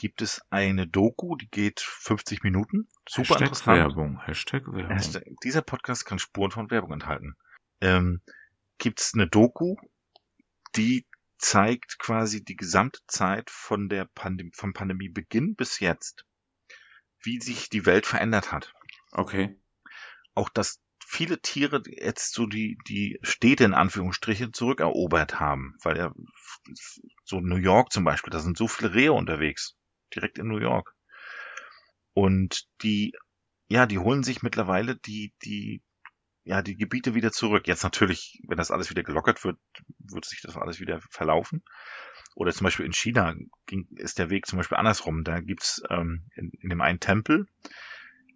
gibt es eine Doku, die geht 50 Minuten. Super Hashtag interessant. Werbung. Hashtag Werbung. Hashtag- Dieser Podcast kann Spuren von Werbung enthalten. Ähm, gibt's eine Doku, die zeigt quasi die gesamte Zeit von der Pandemie, vom Pandemiebeginn bis jetzt, wie sich die Welt verändert hat. Okay. Auch dass viele Tiere jetzt so die, die Städte in Anführungsstrichen zurückerobert haben, weil ja so New York zum Beispiel, da sind so viele Rehe unterwegs, direkt in New York. Und die, ja, die holen sich mittlerweile die, die, ja, die Gebiete wieder zurück. Jetzt natürlich, wenn das alles wieder gelockert wird, wird sich das alles wieder verlaufen. Oder zum Beispiel in China ging, ist der Weg zum Beispiel andersrum. Da gibt's ähm, in, in dem einen Tempel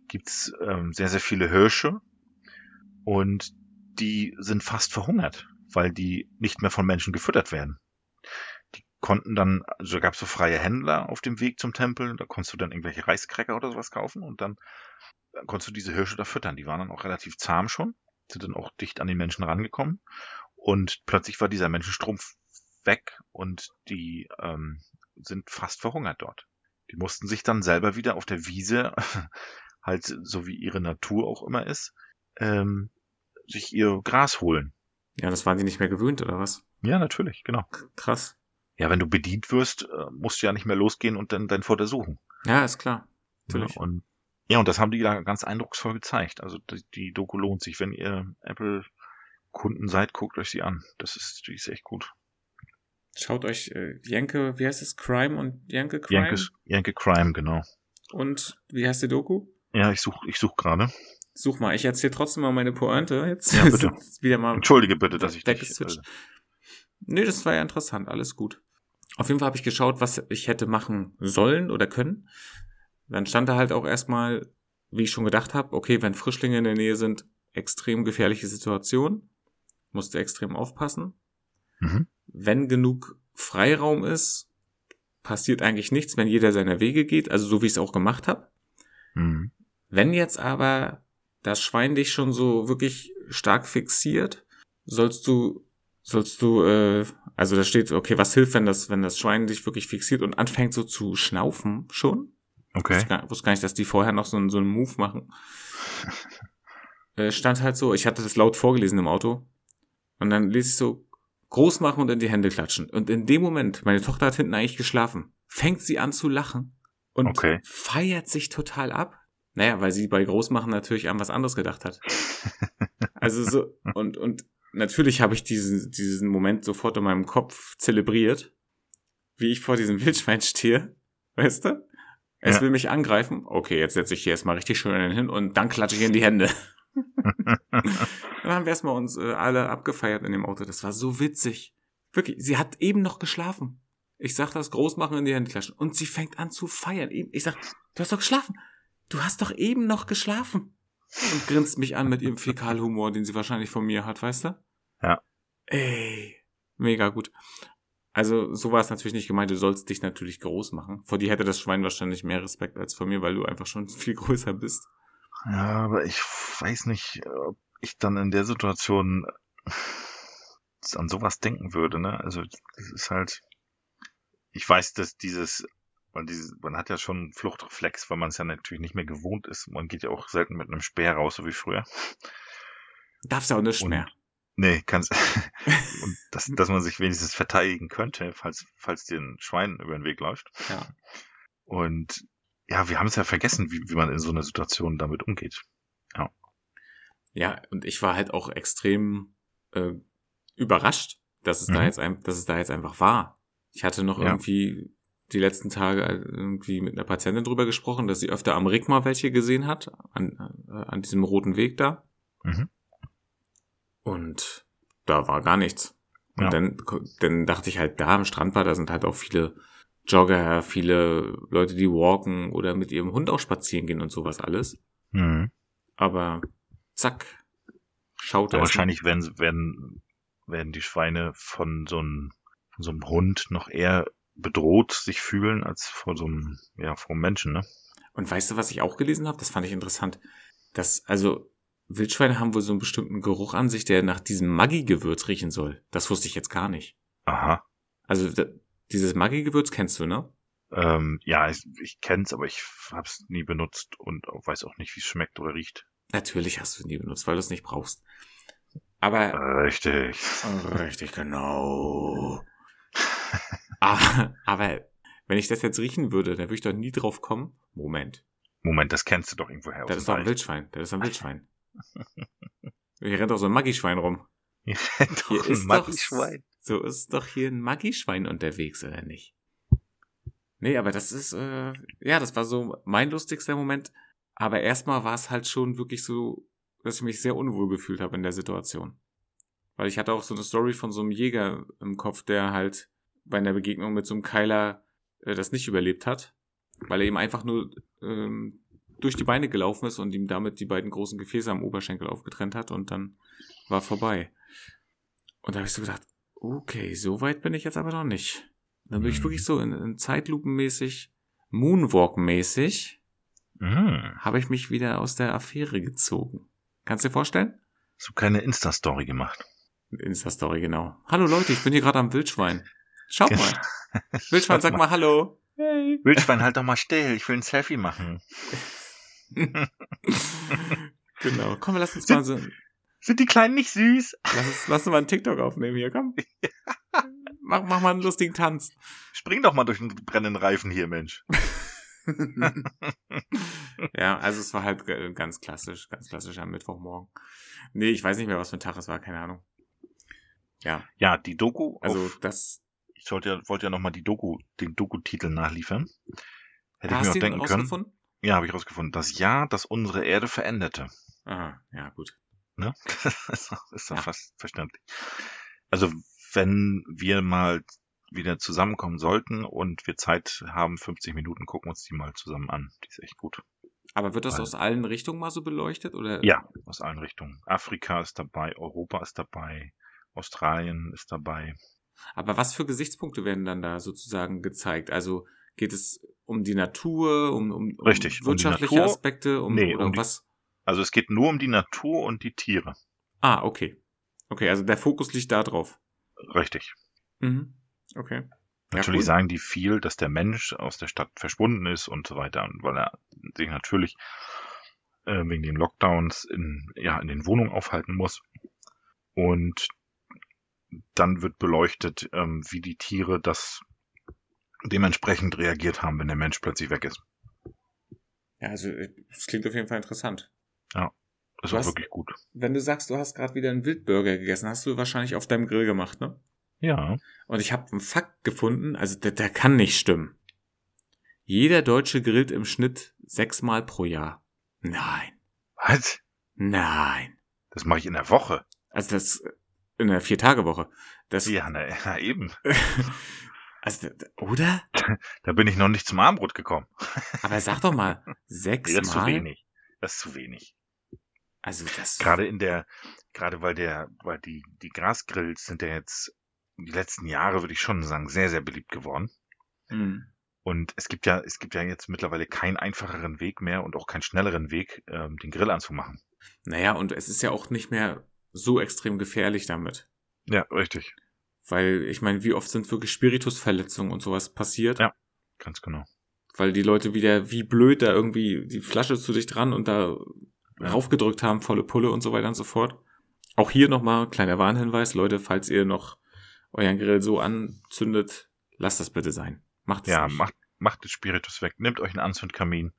gibt's ähm, sehr, sehr viele Hirsche und die sind fast verhungert, weil die nicht mehr von Menschen gefüttert werden. Konnten dann, also gab es so freie Händler auf dem Weg zum Tempel, da konntest du dann irgendwelche Reiskräcker oder sowas kaufen und dann dann konntest du diese Hirsche da füttern. Die waren dann auch relativ zahm schon, sind dann auch dicht an die Menschen rangekommen und plötzlich war dieser Menschenstrom weg und die ähm, sind fast verhungert dort. Die mussten sich dann selber wieder auf der Wiese, halt so wie ihre Natur auch immer ist, ähm, sich ihr Gras holen. Ja, das waren die nicht mehr gewöhnt, oder was? Ja, natürlich, genau. Krass. Ja, wenn du bedient wirst, äh, musst du ja nicht mehr losgehen und dann dein Futter suchen. Ja, ist klar. Natürlich. Ja, und, ja, und das haben die da ganz eindrucksvoll gezeigt. Also die, die Doku lohnt sich. Wenn ihr Apple-Kunden seid, guckt euch sie an. Das ist, die ist echt gut. Schaut euch äh, Jenke, wie heißt es? Crime und Jenke Crime? Yankes, Yankee Crime, genau. Und wie heißt die Doku? Ja, ich such, ich such gerade. Such mal, ich erzähle trotzdem mal meine Pointe jetzt. Ja, bitte. Wieder mal Entschuldige bitte, dass ich dich, weggeswitcht. äh, Nee, das war ja interessant, alles gut. Auf jeden Fall habe ich geschaut, was ich hätte machen sollen oder können. Dann stand da halt auch erstmal, wie ich schon gedacht habe, okay, wenn Frischlinge in der Nähe sind, extrem gefährliche Situation, musste extrem aufpassen. Mhm. Wenn genug Freiraum ist, passiert eigentlich nichts, wenn jeder seiner Wege geht, also so wie ich es auch gemacht habe. Mhm. Wenn jetzt aber das Schwein dich schon so wirklich stark fixiert, sollst du, sollst du, äh, also da steht, okay, was hilft, wenn das, wenn das Schwein dich wirklich fixiert und anfängt so zu schnaufen schon? Okay. Ich gar- wusste gar nicht, dass die vorher noch so, einen- so einen Move machen. äh, stand halt so, ich hatte das laut vorgelesen im Auto. Und dann lese ich so, groß machen und in die Hände klatschen. Und in dem Moment, meine Tochter hat hinten eigentlich geschlafen, fängt sie an zu lachen und Okay. feiert sich total ab. Naja, weil sie bei Großmachen natürlich an was anderes gedacht hat. Also so, und, und natürlich habe ich diesen, diesen Moment sofort in meinem Kopf zelebriert, wie ich vor diesem Wildschwein stehe, weißt du? Es Ja. will mich angreifen. Okay, jetzt setze ich hier erstmal richtig schön hin und dann klatsche ich in die Hände. dann haben wir erstmal uns äh, alle abgefeiert in dem Auto. Das war so witzig. Wirklich, sie hat eben noch geschlafen. Ich sag das Großmachen in die Hände klatschen. Und sie fängt an zu feiern. Ich sag, du hast doch geschlafen. Du hast doch eben noch geschlafen. Und grinst mich an mit ihrem Fäkalhumor, den sie wahrscheinlich von mir hat, weißt du? Ja. Ey, mega gut. Also, so war es natürlich nicht gemeint. Du sollst dich natürlich groß machen. Vor dir hätte das Schwein wahrscheinlich mehr Respekt als vor mir, weil du einfach schon viel größer bist. Ja, aber ich weiß nicht, ob ich dann in der Situation an sowas denken würde, ne? Also das ist halt, ich weiß, dass dieses, man, dieses, man hat ja schon einen Fluchtreflex, weil man es ja natürlich nicht mehr gewohnt ist. Man geht ja auch selten mit einem Speer raus, so wie früher. Darfst ja auch nicht mehr. Nee, kannst. und dass, dass man sich wenigstens verteidigen könnte, falls, falls dir ein Schwein über den Weg läuft. Ja. Und ja, wir haben es ja vergessen, wie, wie man in so einer Situation damit umgeht. Ja, und ich war halt auch extrem äh, überrascht, dass es da Mhm. jetzt ein, dass es da jetzt einfach war. Ich hatte noch Ja. irgendwie die letzten Tage irgendwie mit einer Patientin drüber gesprochen, dass sie öfter am Rigma welche gesehen hat, an, äh, an diesem roten Weg da. Mhm. Und da war gar nichts. Und Ja. dann, dann dachte ich halt, da am Strand war, da sind halt auch viele Jogger, viele Leute, die walken oder mit ihrem Hund auch spazieren gehen und sowas alles. Mhm. Aber zack, schaut er wahrscheinlich werden, werden, werden die Schweine von so einem, von so einem Hund noch eher bedroht sich fühlen als vor so einem, ja, vor einem Menschen, ne? Und weißt du, was ich auch gelesen habe? Das fand ich interessant. Dass, also, Wildschweine haben wohl so einen bestimmten Geruch an sich, der nach diesem Maggi-Gewürz riechen soll. Das wusste ich jetzt gar nicht. Aha. Also, dieses Maggi-Gewürz kennst du, ne? Ähm, ja, ich, ich kenn's, aber ich hab's nie benutzt und weiß auch nicht, wie es schmeckt oder riecht. Natürlich hast du es nie benutzt, weil du es nicht brauchst. Aber, Richtig. richtig, genau. aber, aber, wenn ich das jetzt riechen würde, dann würde ich doch nie drauf kommen. Moment. Moment, das kennst du doch irgendwoher Das ist doch ein. Wildschwein. Das ist ein Wildschwein. Hier rennt doch so ein Maggi-Schwein rum. Hier rennt doch Hier ein Maggi-Schwein. so ist doch hier ein Maggi-Schwein unterwegs, oder nicht? Nee, aber das ist, äh, ja, das war so mein lustigster Moment. Aber erstmal war es halt schon wirklich so, dass ich mich sehr unwohl gefühlt habe in der Situation. Weil ich hatte auch so eine Story von so einem Jäger im Kopf, der halt bei einer Begegnung mit so einem Keiler äh, das nicht überlebt hat. Weil er ihm einfach nur ähm, durch die Beine gelaufen ist und ihm damit die beiden großen Gefäße am Oberschenkel aufgetrennt hat und dann war vorbei. Und da habe ich so gedacht, okay, so weit bin ich jetzt aber noch nicht. Dann bin ich Mhm. wirklich so in, in Zeitlupenmäßig, Moonwalk-mäßig, Mhm. habe ich mich wieder aus der Affäre gezogen. Kannst du dir vorstellen? Hast du keine Insta-Story gemacht? Insta-Story, genau. Hallo Leute, ich bin hier gerade am Wildschwein. Schaut Genau. mal. Wildschwein, sag mal Hallo. Hey. Wildschwein, halt doch mal still, ich will ein Selfie machen. genau. Komm, lass uns mal so, Sind die Kleinen nicht süß? lass uns, lass uns mal einen TikTok aufnehmen hier, komm. Mach, mach mal einen lustigen Tanz. Spring doch mal durch den brennenden Reifen hier, Mensch. ja, also es war halt ganz klassisch, ganz klassisch am Mittwochmorgen. Nee, ich weiß nicht mehr, was für ein Tag es war, keine Ahnung. Ja, Ja, die Doku, also auf, das. ich sollte ja, wollte ja nochmal die Doku, den Doku-Titel nachliefern. Hätte ich mir auch denken können. Ja, habe ich rausgefunden. Das Jahr, das unsere Erde veränderte. Aha, ja, gut. Ne? ist doch, ist doch Ja. fast verständlich. Also, wenn wir mal wieder zusammenkommen sollten und wir Zeit haben, 50 Minuten, gucken uns die mal zusammen an. Die ist echt gut. Aber wird das Weil- aus allen Richtungen mal so beleuchtet? Oder? Ja, aus allen Richtungen. Afrika ist dabei, Europa ist dabei, Australien ist dabei. Aber was für Gesichtspunkte werden dann da sozusagen gezeigt? Also geht es um die Natur, um, um, um Richtig, um wirtschaftliche Natur. Aspekte, um, Nee, um die- was? Also es geht nur um die Natur und die Tiere. Ah, okay. Okay, also der Fokus liegt da drauf. Richtig. Mhm. Okay. Ja, Natürlich cool. sagen die viel, dass der Mensch aus der Stadt verschwunden ist und so weiter, und weil er sich natürlich äh, wegen den Lockdowns in, ja, in den Wohnungen aufhalten muss. Und dann wird beleuchtet, ähm, wie die Tiere das dementsprechend reagiert haben, wenn der Mensch plötzlich weg ist. Ja, also es klingt auf jeden Fall interessant. Das Du hast- wirklich gut. Wenn du sagst, du hast gerade wieder einen Wildburger gegessen, hast du wahrscheinlich auf deinem Grill gemacht, ne? Ja. Und ich habe einen Fakt gefunden, also der, der kann nicht stimmen. Jeder Deutsche grillt im Schnitt sechsmal pro Jahr. Nein, Was? nein. Das mache ich in der Woche. Also das in einer Vier-Tage-Woche. Das, Ja, na, na eben. also, oder? Da bin ich noch nicht zum Armbrot gekommen. Aber sag doch mal, Nee, das ist zu sechsmal? wenig. Das ist zu wenig. Also das. Gerade in der, gerade weil der, weil die, die Grasgrills sind ja jetzt die letzten Jahre, würde ich schon sagen, sehr, sehr beliebt geworden. Hm. Und es gibt ja, es gibt ja jetzt mittlerweile keinen einfacheren Weg mehr und auch keinen schnelleren Weg, ähm, den Grill anzumachen. Naja, und es ist ja auch nicht mehr so extrem gefährlich damit. Ja, richtig. Weil, ich meine, wie oft sind wirklich Spiritusverletzungen und sowas passiert? Ja. Ganz genau. Weil die Leute wieder wie blöd da irgendwie die Flasche zu dich dran und da Ja. raufgedrückt haben, volle Pulle und so weiter und so fort. Auch hier nochmal kleiner Warnhinweis, Leute, falls ihr noch euren Grill so anzündet, lasst das bitte sein. Macht es Ja, nicht. macht, macht den Spiritus weg. Nehmt euch einen Anzündkamin.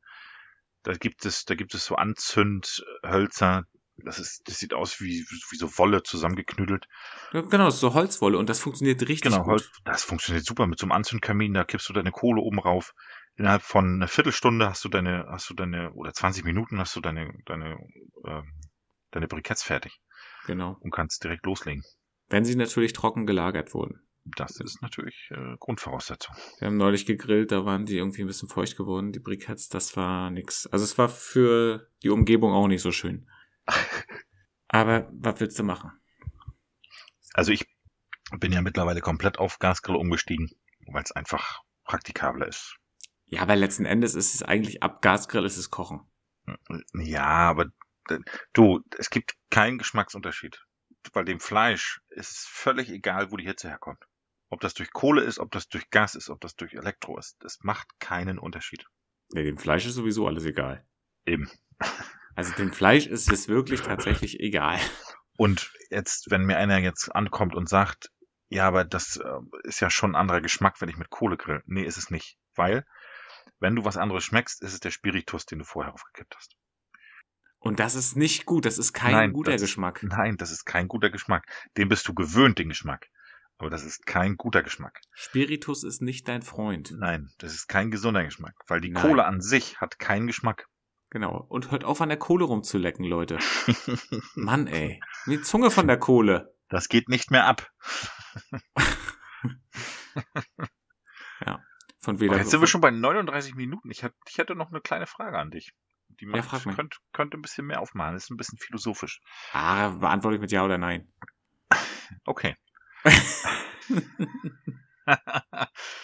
Da gibt es, da gibt es so Anzündhölzer. Das ist, das sieht aus wie, wie so Wolle zusammengeknüdelt. Ja, genau, so Holzwolle und das funktioniert richtig Genau, gut. Holz, das funktioniert super mit so einem Anzündkamin. Da kippst du deine Kohle oben rauf. Innerhalb von einer Viertelstunde hast du deine, hast du deine, oder 20 Minuten hast du deine, deine, ähm, deine Briketts fertig Genau. und kannst direkt loslegen. Wenn sie natürlich trocken gelagert wurden. Das ist natürlich äh, Grundvoraussetzung. Wir haben neulich gegrillt, da waren die irgendwie ein bisschen feucht geworden, die Briketts, das war nix. Also es war für die Umgebung auch nicht so schön. Aber was willst du machen? Also ich bin ja mittlerweile komplett auf Gasgrill umgestiegen, weil es einfach praktikabler ist. Ja, aber letzten Endes ist es eigentlich ab Gasgrill ist es Kochen. Ja, aber du, es gibt keinen Geschmacksunterschied. Bei dem Fleisch ist es völlig egal, wo die Hitze herkommt. Ob das durch Kohle ist, ob das durch Gas ist, ob das durch Elektro ist. Das macht keinen Unterschied. Nee, dem Fleisch ist sowieso alles egal. Eben. Also dem Fleisch ist es wirklich tatsächlich egal. Und jetzt, wenn mir einer jetzt ankommt und sagt, ja, aber das äh, ist ja schon ein anderer Geschmack, wenn ich mit Kohle grill. Nee, ist es nicht. Weil, wenn du was anderes schmeckst, ist es der Spiritus, den du vorher aufgekippt hast. Und das ist nicht gut, das ist kein Nein, guter das Geschmack. Nein, das ist kein guter Geschmack. Den bist du gewöhnt, den Geschmack. Aber das ist kein guter Geschmack. Spiritus ist nicht dein Freund. Nein, das ist kein gesunder Geschmack, weil die Nein. Kohle an sich hat keinen Geschmack. Genau. Und hört auf an der Kohle rumzulecken, Leute. Mann, ey. Die Zunge von der Kohle. Das geht nicht mehr ab. Von Oh, weder. jetzt sind wir schon bei 39 Minuten. Ich, hätte noch eine kleine Frage an dich. Die macht, frag mich. könnte, könnte ein bisschen mehr aufmachen. Das ist ein bisschen philosophisch. Ah, beantworte ich mit Ja oder Nein. Okay.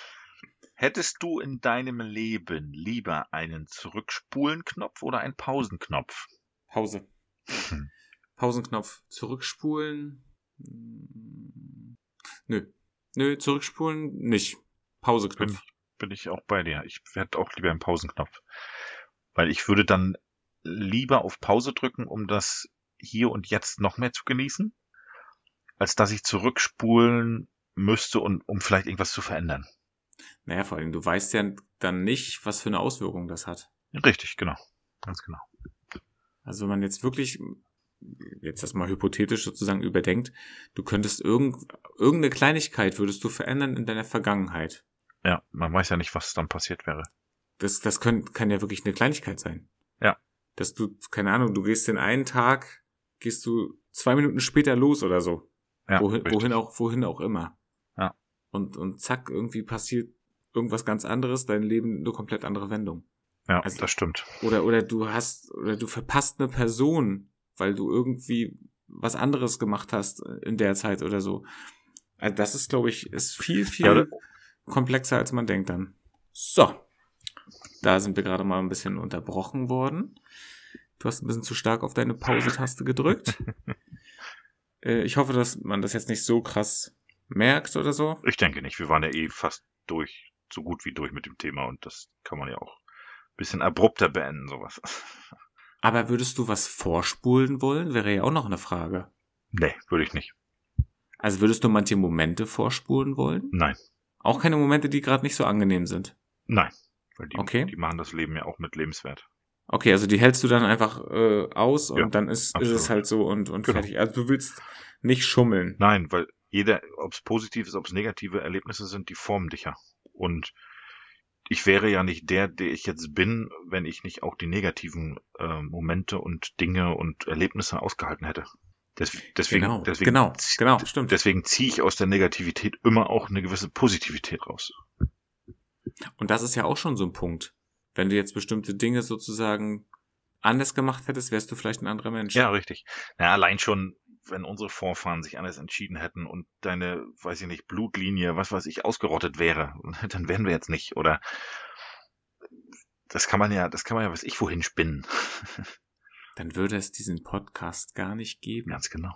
Hättest du in deinem Leben lieber einen Zurückspulen-Knopf oder einen Pausenknopf? Pause. Hm. Pausenknopf zurückspulen. Hm. Nö. Nö, zurückspulen nicht. Bin, Pauseknopf. bin ich auch bei dir. Ich hätte auch lieber einen Pausenknopf. Weil ich würde dann lieber auf Pause drücken, um das hier und jetzt noch mehr zu genießen, als dass ich zurückspulen müsste und um vielleicht irgendwas zu verändern. Naja, vor allem, du weißt ja dann nicht, was für eine Auswirkung das hat. Richtig, genau. Ganz genau. Also wenn man jetzt wirklich, jetzt das mal hypothetisch sozusagen überdenkt, du könntest irgend, irgendeine Kleinigkeit würdest du verändern in deiner Vergangenheit. Ja, man weiß ja nicht, was dann passiert wäre. Das, das können, kann ja wirklich eine Kleinigkeit sein. Ja. Dass du, keine Ahnung, du gehst den einen Tag, gehst du zwei Minuten später los oder so. Ja, wohin, wohin auch, wohin auch immer. Und, und zack, irgendwie passiert irgendwas ganz anderes, dein Leben eine komplett andere Wendung. Ja, also- das stimmt. Oder, oder du hast, oder du verpasst eine Person, weil du irgendwie was anderes gemacht hast in der Zeit oder so. Also das ist, glaube ich, ist viel, viel Ja, komplexer, als man denkt dann. So. Da sind wir gerade mal ein bisschen unterbrochen worden. Du hast ein bisschen zu stark auf deine Pause-Taste gedrückt. äh, ich hoffe, dass man das jetzt nicht so krass merkt oder so. Ich denke nicht. Wir waren ja eh fast durch, so gut wie durch mit dem Thema und das kann man ja auch ein bisschen abrupter beenden, sowas. Aber würdest du was vorspulen wollen? Wäre ja auch noch eine Frage. Nee, würde ich nicht. Also würdest du manche Momente vorspulen wollen? Nein. Auch keine Momente, die gerade nicht so angenehm sind. Nein. Weil die, Okay. die machen das Leben ja auch mit lebenswert. Okay, also die hältst du dann einfach äh, aus und Ja, dann ist, ist es halt so und, und Genau. fertig. Also du willst nicht schummeln. Nein, weil jeder, ob es positiv ist, ob es negative Erlebnisse sind, die formen dich ja. Und ich wäre ja nicht der, der ich jetzt bin, wenn ich nicht auch die negativen äh, Momente und Dinge und Erlebnisse ausgehalten hätte. Des, deswegen, Genau, deswegen, genau, genau, stimmt. Deswegen ziehe ich aus der Negativität immer auch eine gewisse Positivität raus. Und das ist ja auch schon so ein Punkt. Wenn du jetzt bestimmte Dinge sozusagen anders gemacht hättest, wärst du vielleicht ein anderer Mensch. Ja, richtig. Na, allein schon, wenn unsere Vorfahren sich anders entschieden hätten und deine, weiß ich nicht, Blutlinie, was weiß ich, ausgerottet wäre, dann wären wir jetzt nicht. Oder das kann man ja, das kann man ja, was ich wohin spinnen. Dann würde es diesen Podcast gar nicht geben. Ganz genau.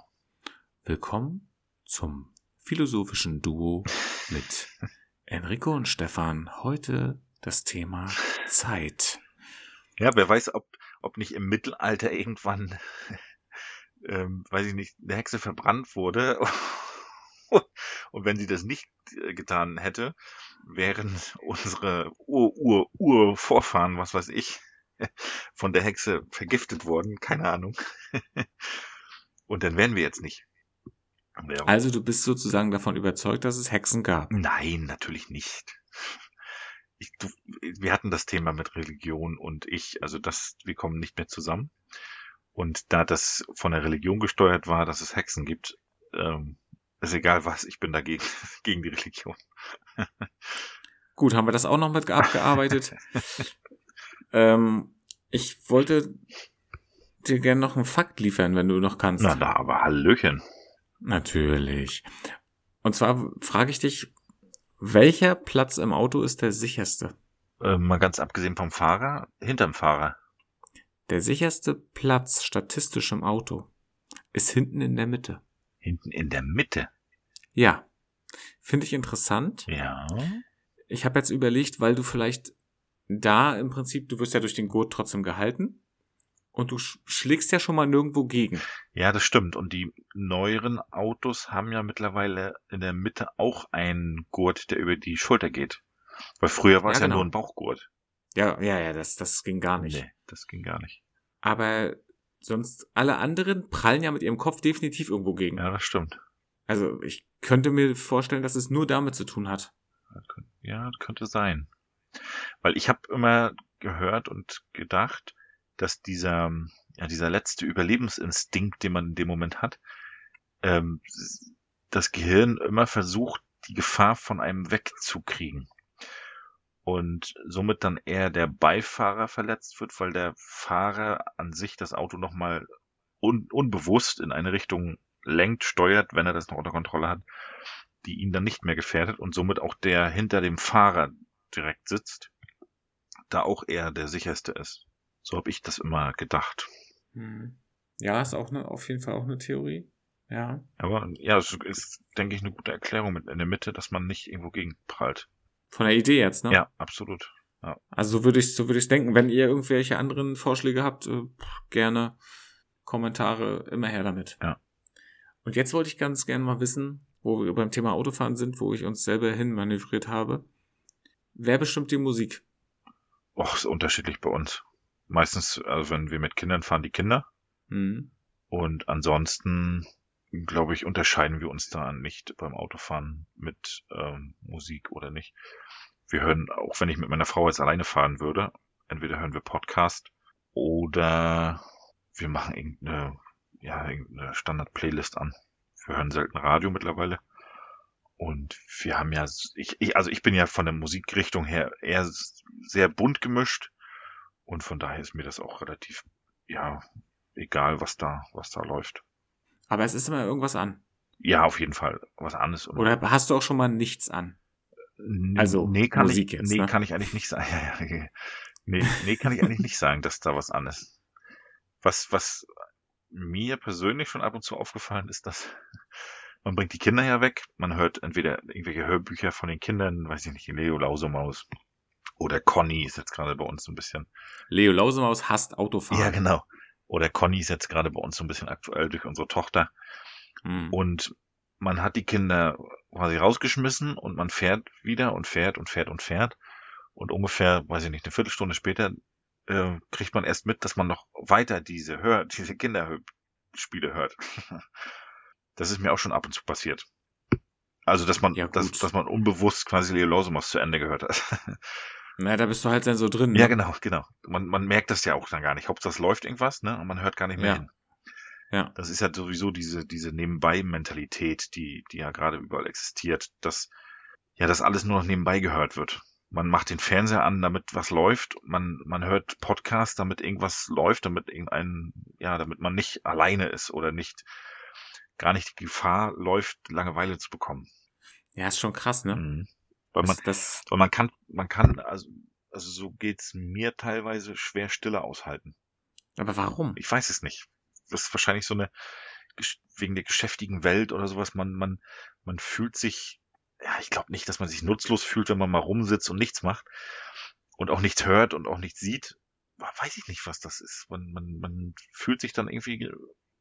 Willkommen zum philosophischen Duo mit Enrico und Stefan. Heute das Thema Zeit. Ja, wer weiß, ob, ob nicht im Mittelalter irgendwann ähm, weiß ich nicht, eine Hexe verbrannt wurde. Und wenn sie das nicht äh, getan hätte, wären unsere Ur-Ur-Ur-Vorfahren, was weiß ich, von der Hexe vergiftet worden, keine Ahnung. Und dann wären wir jetzt nicht. Also du bist sozusagen davon überzeugt, dass es Hexen gab? Nein, natürlich nicht. Ich, du, wir hatten das Thema mit Religion und ich, also das, wir kommen nicht mehr zusammen. Und da das von der Religion gesteuert war, dass es Hexen gibt, ähm, ist egal was, ich bin dagegen, gegen die Religion. Gut, haben wir das auch noch mit abgearbeitet. ähm, ich wollte dir gerne noch einen Fakt liefern, wenn du noch kannst. Na, da, aber Hallöchen. Natürlich. Und zwar frage ich dich, welcher Platz im Auto ist der sicherste? Äh, mal ganz abgesehen vom Fahrer, hinterm Fahrer. Der sicherste Platz statistisch im Auto ist hinten in der Mitte. Hinten in der Mitte? Ja. Finde ich interessant. Ja. Ich habe jetzt überlegt, weil du vielleicht da im Prinzip, du wirst ja durch den Gurt trotzdem gehalten und du schlägst ja schon mal nirgendwo gegen. Ja, das stimmt. Und die neueren Autos haben ja mittlerweile in der Mitte auch einen Gurt, der über die Schulter geht. Weil früher war ja, es ja genau. nur ein Bauchgurt. Ja, ja, ja, das, das ging gar nicht. Nee, das ging gar nicht. Aber sonst alle anderen prallen ja mit ihrem Kopf definitiv irgendwo gegen. Ja, das stimmt. Also ich könnte mir vorstellen, dass es nur damit zu tun hat. Ja, könnte sein. Weil ich habe immer gehört und gedacht, dass dieser, ja, dieser letzte Überlebensinstinkt, den man in dem Moment hat, ähm, das Gehirn immer versucht, die Gefahr von einem wegzukriegen. Und somit dann eher der Beifahrer verletzt wird, weil der Fahrer an sich das Auto nochmal un unbewusst in eine Richtung lenkt, steuert, wenn er das noch unter Kontrolle hat, die ihn dann nicht mehr gefährdet und somit auch der hinter dem Fahrer direkt sitzt, da auch eher der sicherste ist. So habe ich das immer gedacht. Hm. Ja, ist auch eine, auf jeden Fall auch eine Theorie. Ja. Aber ja, es ist, denke ich, eine gute Erklärung mit in der Mitte, dass man nicht irgendwo gegenprallt. Von der Idee jetzt, ne? Ja, absolut. Ja. Also so würde ich, so würde ich denken. Wenn ihr irgendwelche anderen Vorschläge habt, äh, gerne Kommentare immer her damit. Ja. Und jetzt wollte ich ganz gerne mal wissen, wo wir beim Thema Autofahren sind, wo ich uns selber hin manövriert habe. Wer bestimmt die Musik? Och, ist unterschiedlich bei uns meistens, also wenn wir mit Kindern fahren, die Kinder. Mhm. Und ansonsten, glaube ich, unterscheiden wir uns da nicht beim Autofahren mit ähm, Musik oder nicht. Wir hören, auch wenn ich mit meiner Frau jetzt alleine fahren würde, entweder hören wir Podcast oder wir machen irgendeine, ja, irgendeine Standard-Playlist an. Wir hören selten Radio mittlerweile. Und wir haben ja, ich, ich, also ich bin ja von der Musikrichtung her eher sehr bunt gemischt. Und von daher ist mir das auch relativ, ja, egal, was da, was da läuft. Aber es ist immer irgendwas an. Ja, auf jeden Fall. Was an ist. Oder hast du auch schon mal nichts an? Also nee, kann Musik ich, jetzt, nee, ne? kann ich eigentlich nicht sagen. Ja, ja, nee, nee, kann ich eigentlich nicht sagen, dass da was an ist. Was, was mir persönlich schon ab und zu aufgefallen ist, dass man bringt die Kinder ja weg. Man hört entweder irgendwelche Hörbücher von den Kindern, weiß ich nicht, Leo Lausemaus oder Conny ist jetzt gerade bei uns so ein bisschen. Leo Lausemaus hasst Autofahren. Ja, genau. Oder Conny ist jetzt gerade bei uns so ein bisschen aktuell durch unsere Tochter. Hm. Und man hat die Kinder quasi rausgeschmissen und man fährt wieder und fährt und fährt und fährt. Und ungefähr, weiß ich nicht, eine Viertelstunde später äh, kriegt man erst mit, dass man noch weiter diese Hör diese Kinderspiele hört. das ist mir auch schon ab und zu passiert. Also, dass man, ja, dass, dass man unbewusst quasi Leo Lausemaus zu Ende gehört hat. Na, da bist du halt dann so drin. Ne? Ja, genau, genau. Man, man merkt das ja auch dann gar nicht. Hauptsache, es läuft irgendwas, ne? Und man hört gar nicht mehr ja. hin. Ja. Das ist ja sowieso diese, diese Nebenbei-Mentalität, die, die ja gerade überall existiert, dass, ja, das alles nur noch nebenbei gehört wird. Man macht den Fernseher an, damit was läuft. Man, man hört Podcasts, damit irgendwas läuft, damit irgendein, ja, damit man nicht alleine ist oder nicht, gar nicht die Gefahr läuft, Langeweile zu bekommen. Ja, ist schon krass, ne? Mhm. Weil man, das, weil man kann, man kann, also, also so geht's mir teilweise schwer Stille aushalten. Aber warum? Ich weiß es nicht. Das ist wahrscheinlich so eine, wegen der geschäftigen Welt oder sowas. Man, man, man fühlt sich, ja, ich glaube nicht, dass man sich nutzlos fühlt, wenn man mal rumsitzt und nichts macht und auch nichts hört und auch nichts sieht. Weiß ich nicht, was das ist. Man, man, man fühlt sich dann irgendwie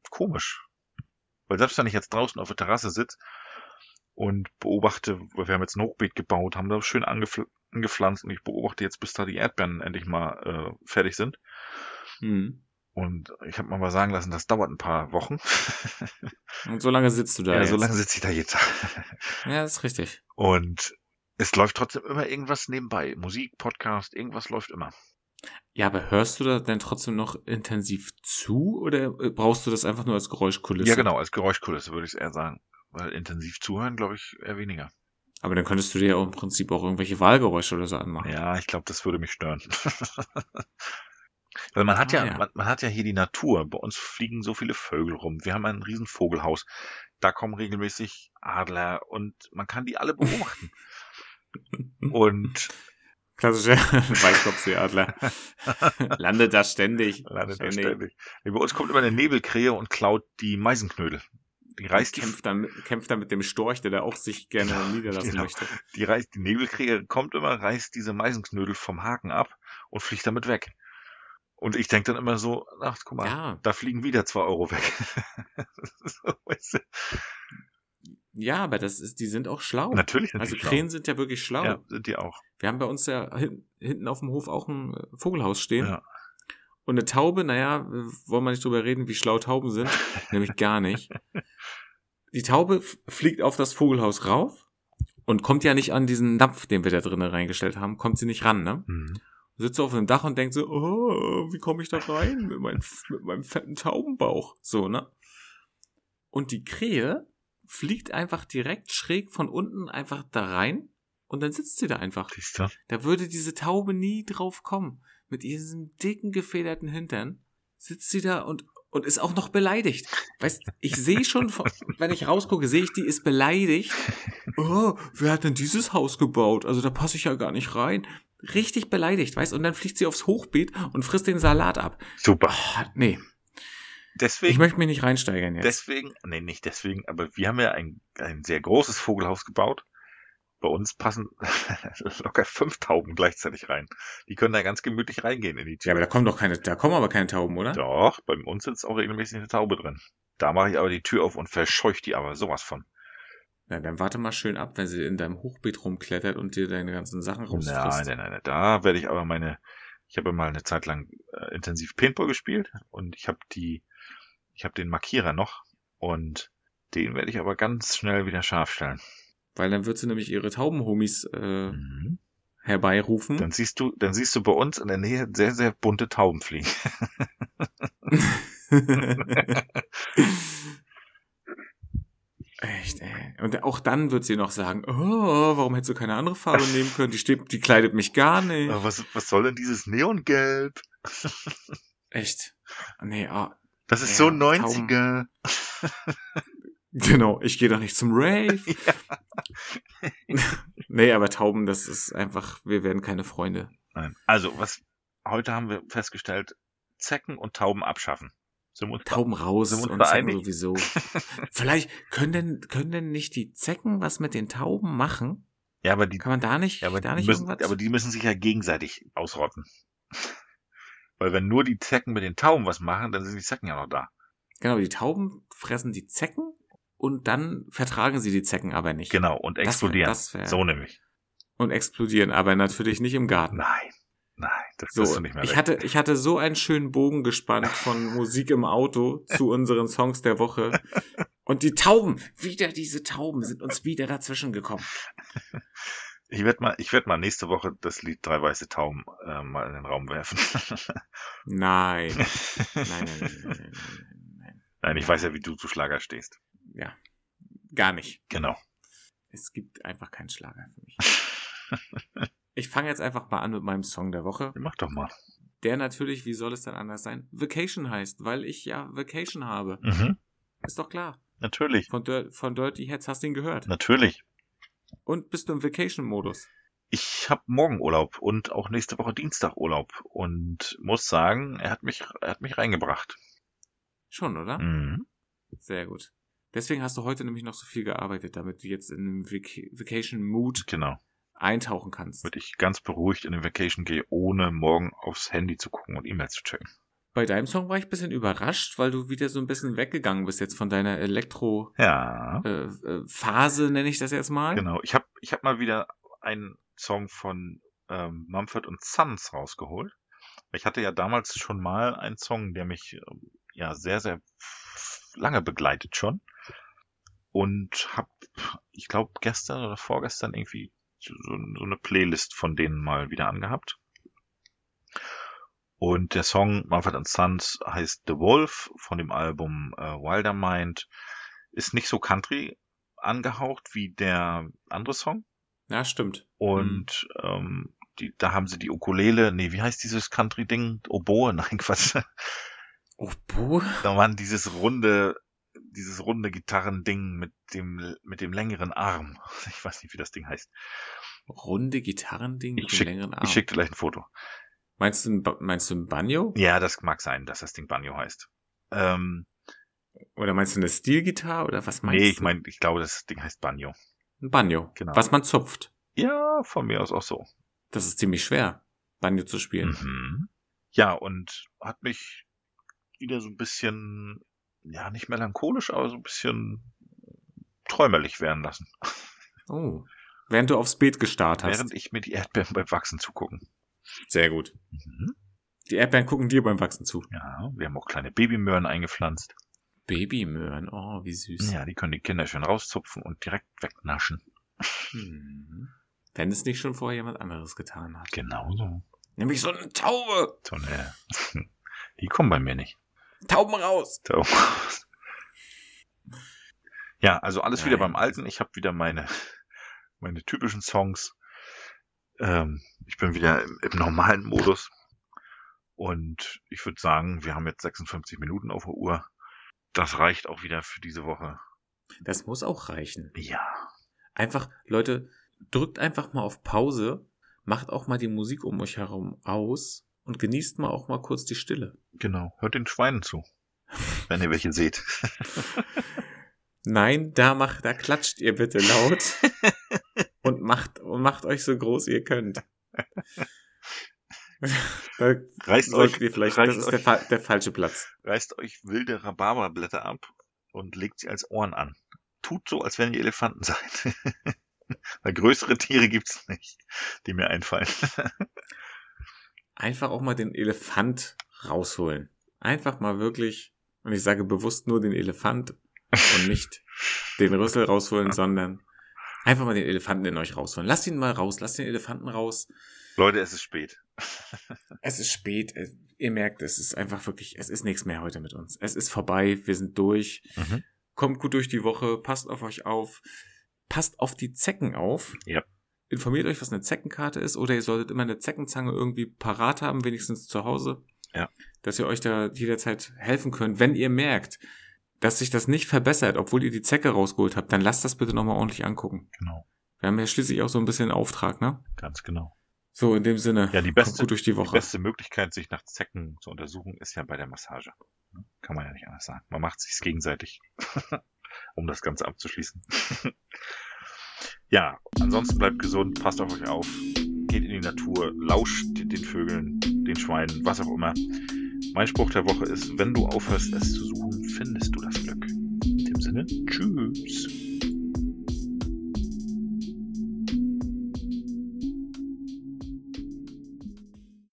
komisch. Weil selbst wenn ich jetzt draußen auf der Terrasse sitze und beobachte, wir haben jetzt ein Hochbeet gebaut, haben da schön angepfl angepflanzt und ich beobachte jetzt, bis da die Erdbeeren endlich mal äh, fertig sind. Mhm. Und ich habe mir mal sagen lassen, das dauert ein paar Wochen. Und so lange sitzt du da. ja, jetzt. so lange sitze ich da jetzt. Ja, das ist richtig. Und es läuft trotzdem immer irgendwas nebenbei. Musik, Podcast, irgendwas läuft immer. Ja, aber hörst du da denn trotzdem noch intensiv zu oder äh, brauchst du das einfach nur als Geräuschkulisse? Ja, genau, als Geräuschkulisse würde ich es eher sagen. Weil intensiv zuhören, glaube ich, eher weniger. Aber dann könntest du dir ja im Prinzip auch irgendwelche Wahlgeräusche oder so anmachen. Ja, ich glaube, das würde mich stören. Weil man hat Ah, ja, ja. Man, man hat ja hier die Natur. Bei uns fliegen so viele Vögel rum. Wir haben ein riesen Vogelhaus. Da kommen regelmäßig Adler und man kann die alle beobachten. und Klassischer Weißkopfseeadler. Landet da ständig. landet da ständig. Nee, Bei uns kommt immer eine Nebelkrähe und klaut die Meisenknödel. Die reißt kämpft dann, kämpft dann mit dem Storch, der da auch sich gerne niederlassen genau. möchte. die reißt, die Nebelkrähe kommt immer, reißt diese Meisenknödel vom Haken ab und fliegt damit weg. Und ich denke dann immer so, ach, guck mal, Ja, da fliegen wieder zwei Euro weg. so, weißt du? ja, aber das ist, die sind auch schlau. Natürlich sind also. Krähen sind ja wirklich schlau. Ja, sind die auch. Wir haben bei uns ja hin, hinten auf dem Hof auch ein äh, Vogelhaus stehen. Ja. Und eine Taube, naja, wollen wir nicht drüber reden, wie schlau Tauben sind. nämlich gar nicht. Die Taube fliegt auf das Vogelhaus rauf und kommt ja nicht an diesen Napf, den wir da drinnen reingestellt haben, kommt sie nicht ran, ne? Mhm. Sitzt auf dem Dach und denkt so, oh, wie komme ich da rein mit, mein, mit meinem fetten Taubenbauch? So, ne? Und die Krähe fliegt einfach direkt schräg von unten einfach da rein und dann sitzt sie da einfach. Siehst du? Da würde diese Taube nie drauf kommen. Mit diesem dicken, gefederten Hintern sitzt sie da und, und ist auch noch beleidigt. Weißt, ich sehe schon, von- wenn ich rausgucke, sehe ich, die ist beleidigt. Oh, wer hat denn dieses Haus gebaut? Also da passe ich ja gar nicht rein. Richtig beleidigt, weißt? Und dann fliegt sie aufs Hochbeet und frisst den Salat ab. Super. Ah, nee, ich Deswegen, möchte mich nicht reinsteigern jetzt. deswegen, nee, nicht deswegen, aber wir haben ja ein, ein sehr großes Vogelhaus gebaut. Bei uns passen locker fünf Tauben gleichzeitig rein. Die können da ganz gemütlich reingehen in die Ja, Tür. aber da kommen doch keine, da kommen aber keine Tauben, oder? Doch, bei uns sitzt auch regelmäßig eine Taube drin. Da mache ich aber die Tür auf und verscheucht die aber sowas von. Na, dann warte mal schön ab, wenn sie in deinem Hochbeet rumklettert und dir deine ganzen Sachen rausfrisst. Nein, nein, nein, nein. Da werde ich aber meine, ich habe mal eine Zeit lang äh, intensiv Paintball gespielt und ich habe die, ich habe den Markierer noch und den werde ich aber ganz schnell wieder scharf stellen. Weil dann wird sie nämlich ihre Taubenhomies äh, Mhm. herbeirufen. Dann siehst du, dann siehst du bei uns in der Nähe sehr, sehr bunte Tauben fliegen. Echt, ey. Und auch dann wird sie noch sagen, oh, warum hättest du keine andere Farbe nehmen können? Die, steht, die kleidet mich gar nicht. Aber was, was soll denn dieses Neongelb? Echt. Nee, ah, Das ist Ja, so 90er. Genau, ich gehe doch nicht zum Rave. nee, aber Tauben, das ist einfach, wir werden keine Freunde. Nein. Also, was, heute haben wir festgestellt, Zecken und Tauben abschaffen. Tauben raus und Zecken einig? sowieso. Vielleicht können denn, können denn nicht die Zecken was mit den Tauben machen? Ja, aber die, Kann man da nicht, ja, aber, da nicht müssen, irgendwas? aber die müssen sich ja gegenseitig ausrotten. Weil wenn nur die Zecken mit den Tauben was machen, dann sind die Zecken ja noch da. Genau, die Tauben fressen die Zecken und dann vertragen sie die Zecken aber nicht. Genau, und Das wär- explodieren. das wär- so nämlich. Und explodieren, aber natürlich nicht im Garten. Nein, nein, das So, du nicht mehr ich weg. hatte, ich hatte so einen schönen Bogen gespannt von Musik im Auto zu unseren Songs der Woche. Und die Tauben, wieder diese Tauben sind uns wieder dazwischen gekommen. Ich werde mal, ich werde mal nächste Woche das Lied Drei weiße Tauben äh, mal in den Raum werfen. Nein, nein, nein, nein, nein, nein, nein. Nein, ich weiß ja, wie du zu Schlager stehst. Ja, gar nicht. Genau. Es gibt einfach keinen Schlager für mich. Ich fange jetzt einfach mal an mit meinem Song der Woche, Mach doch mal. der natürlich, wie soll es denn anders sein, Vacation heißt, weil ich ja Vacation habe. Mhm. Ist doch klar. Natürlich. Von, Dir von Dirty Heads hast du ihn gehört. Natürlich. Und bist du im Vacation-Modus? Ich habe morgen Urlaub und auch nächste Woche Dienstag Urlaub und muss sagen, er hat mich, er hat mich reingebracht. Schon, oder? Mhm. Sehr gut. Deswegen hast du heute nämlich noch so viel gearbeitet, damit du jetzt in den Vac Vacation-Mood Genau. eintauchen kannst. Damit ich ganz beruhigt in den Vacation gehe, ohne morgen aufs Handy zu gucken und E-Mails zu checken. Bei deinem Song war ich ein bisschen überrascht, weil du wieder so ein bisschen weggegangen bist jetzt von deiner Elektro-Phase, Ja, äh, äh, nenne ich das jetzt mal. genau. Ich habe ich hab mal wieder einen Song von ähm, Mumford und Sons rausgeholt. Ich hatte ja damals schon mal einen Song, der mich ähm, ja sehr, sehr lange begleitet schon. Und habe, ich glaube, gestern oder vorgestern irgendwie so, so eine Playlist von denen mal wieder angehabt. Und der Song Mumford Sons heißt The Wolf von dem Album äh, Wilder Mind. Ist nicht so Country angehaucht wie der andere Song. Ja, stimmt. Und ähm, die, da haben sie die Ukulele, nee, wie heißt dieses Country-Ding? Oboe, nein, Quatsch. Bo? Da waren dieses runde, dieses runde Gitarrending mit dem, mit dem längeren Arm. Ich weiß nicht, wie das Ding heißt. Runde Gitarrending mit Ich dem schick, längeren Arm. ich schick dir gleich ein Foto. Meinst du, ein meinst du ein Banjo? Ja, das mag sein, dass das Ding Banjo heißt. Ähm, Oder meinst du eine Stilgitarre? Oder was meinst nee, du? ich meine, ich glaube, das Ding heißt Banjo. Ein Banjo. Genau. Was man zupft. Ja, von mir aus auch so. Das ist ziemlich schwer, Banjo zu spielen. Mhm. Ja, und hat mich wieder so ein bisschen, ja, nicht melancholisch, aber so ein bisschen träumerlich werden lassen. Oh. Während du aufs Beet gestarrt hast. Während ich mir die Erdbeeren beim Wachsen zugucken. Sehr gut. Mhm. Die Erdbeeren gucken dir beim Wachsen zu. Ja, wir haben auch kleine Babymöhren eingepflanzt. Babymöhren, oh, wie süß. Ja, die können die Kinder schön rauszupfen und direkt wegnaschen. Hm. Wenn es nicht schon vorher jemand anderes getan hat. Genau so. Nämlich so eine Taube. So eine, die kommen bei mir nicht. Tauben raus. So. Ja, also alles wieder Nein. beim Alten. Ich habe wieder meine, meine typischen Songs. Ähm, ich bin wieder im, im normalen Modus. Und ich würde sagen, wir haben jetzt 56 Minuten auf der Uhr. Das reicht auch wieder für diese Woche. Das muss auch reichen. Ja. Einfach, Leute, drückt einfach mal auf Pause, macht auch mal die Musik um euch herum aus und genießt mal auch mal kurz die Stille. Genau. Hört den Schweinen zu. Wenn ihr welche seht. Nein, da macht, da klatscht ihr bitte laut und macht und macht euch so groß ihr könnt. da Reißt euch, ihr vielleicht, reißt das ist der, euch, fa- der falsche Platz. reißt euch wilde Rhabarberblätter ab und legt sie als Ohren an. Tut so, als wenn ihr Elefanten seid. Weil größere Tiere gibt's nicht, die mir einfallen. Einfach auch mal den Elefant rausholen. Einfach mal wirklich, und ich sage bewusst nur den Elefant und nicht den Rüssel rausholen, sondern einfach mal den Elefanten in euch rausholen. Lasst ihn mal raus, lasst den Elefanten raus. Leute, es ist spät. Es ist spät, es- ihr merkt, es ist einfach wirklich, es ist nichts mehr heute mit uns. Es ist vorbei, wir sind durch. Mhm. Kommt gut durch die Woche, passt auf euch auf, passt auf die Zecken auf. Ja. Informiert euch, was eine Zeckenkarte ist, oder ihr solltet immer eine Zeckenzange irgendwie parat haben, wenigstens zu Hause. Ja. Dass ihr euch da jederzeit helfen könnt. Wenn ihr merkt, dass sich das nicht verbessert, obwohl ihr die Zecke rausgeholt habt, dann lasst das bitte nochmal ordentlich angucken. Genau, Wir haben ja schließlich auch so ein bisschen Auftrag, ne? ganz genau. So, in dem Sinne, Ja, die beste, durch die die Woche. beste Möglichkeit, sich nach Zecken zu untersuchen, ist ja bei der Massage. Kann man ja nicht anders sagen. Man macht sich's gegenseitig, um das Ganze abzuschließen. ja, ansonsten bleibt gesund, passt auf euch auf, geht in die Natur, lauscht den Vögeln, den Schweinen, was auch immer. Mein Spruch der Woche ist, wenn du aufhörst, es zu suchen, findest du das Glück. In dem Sinne, tschüss.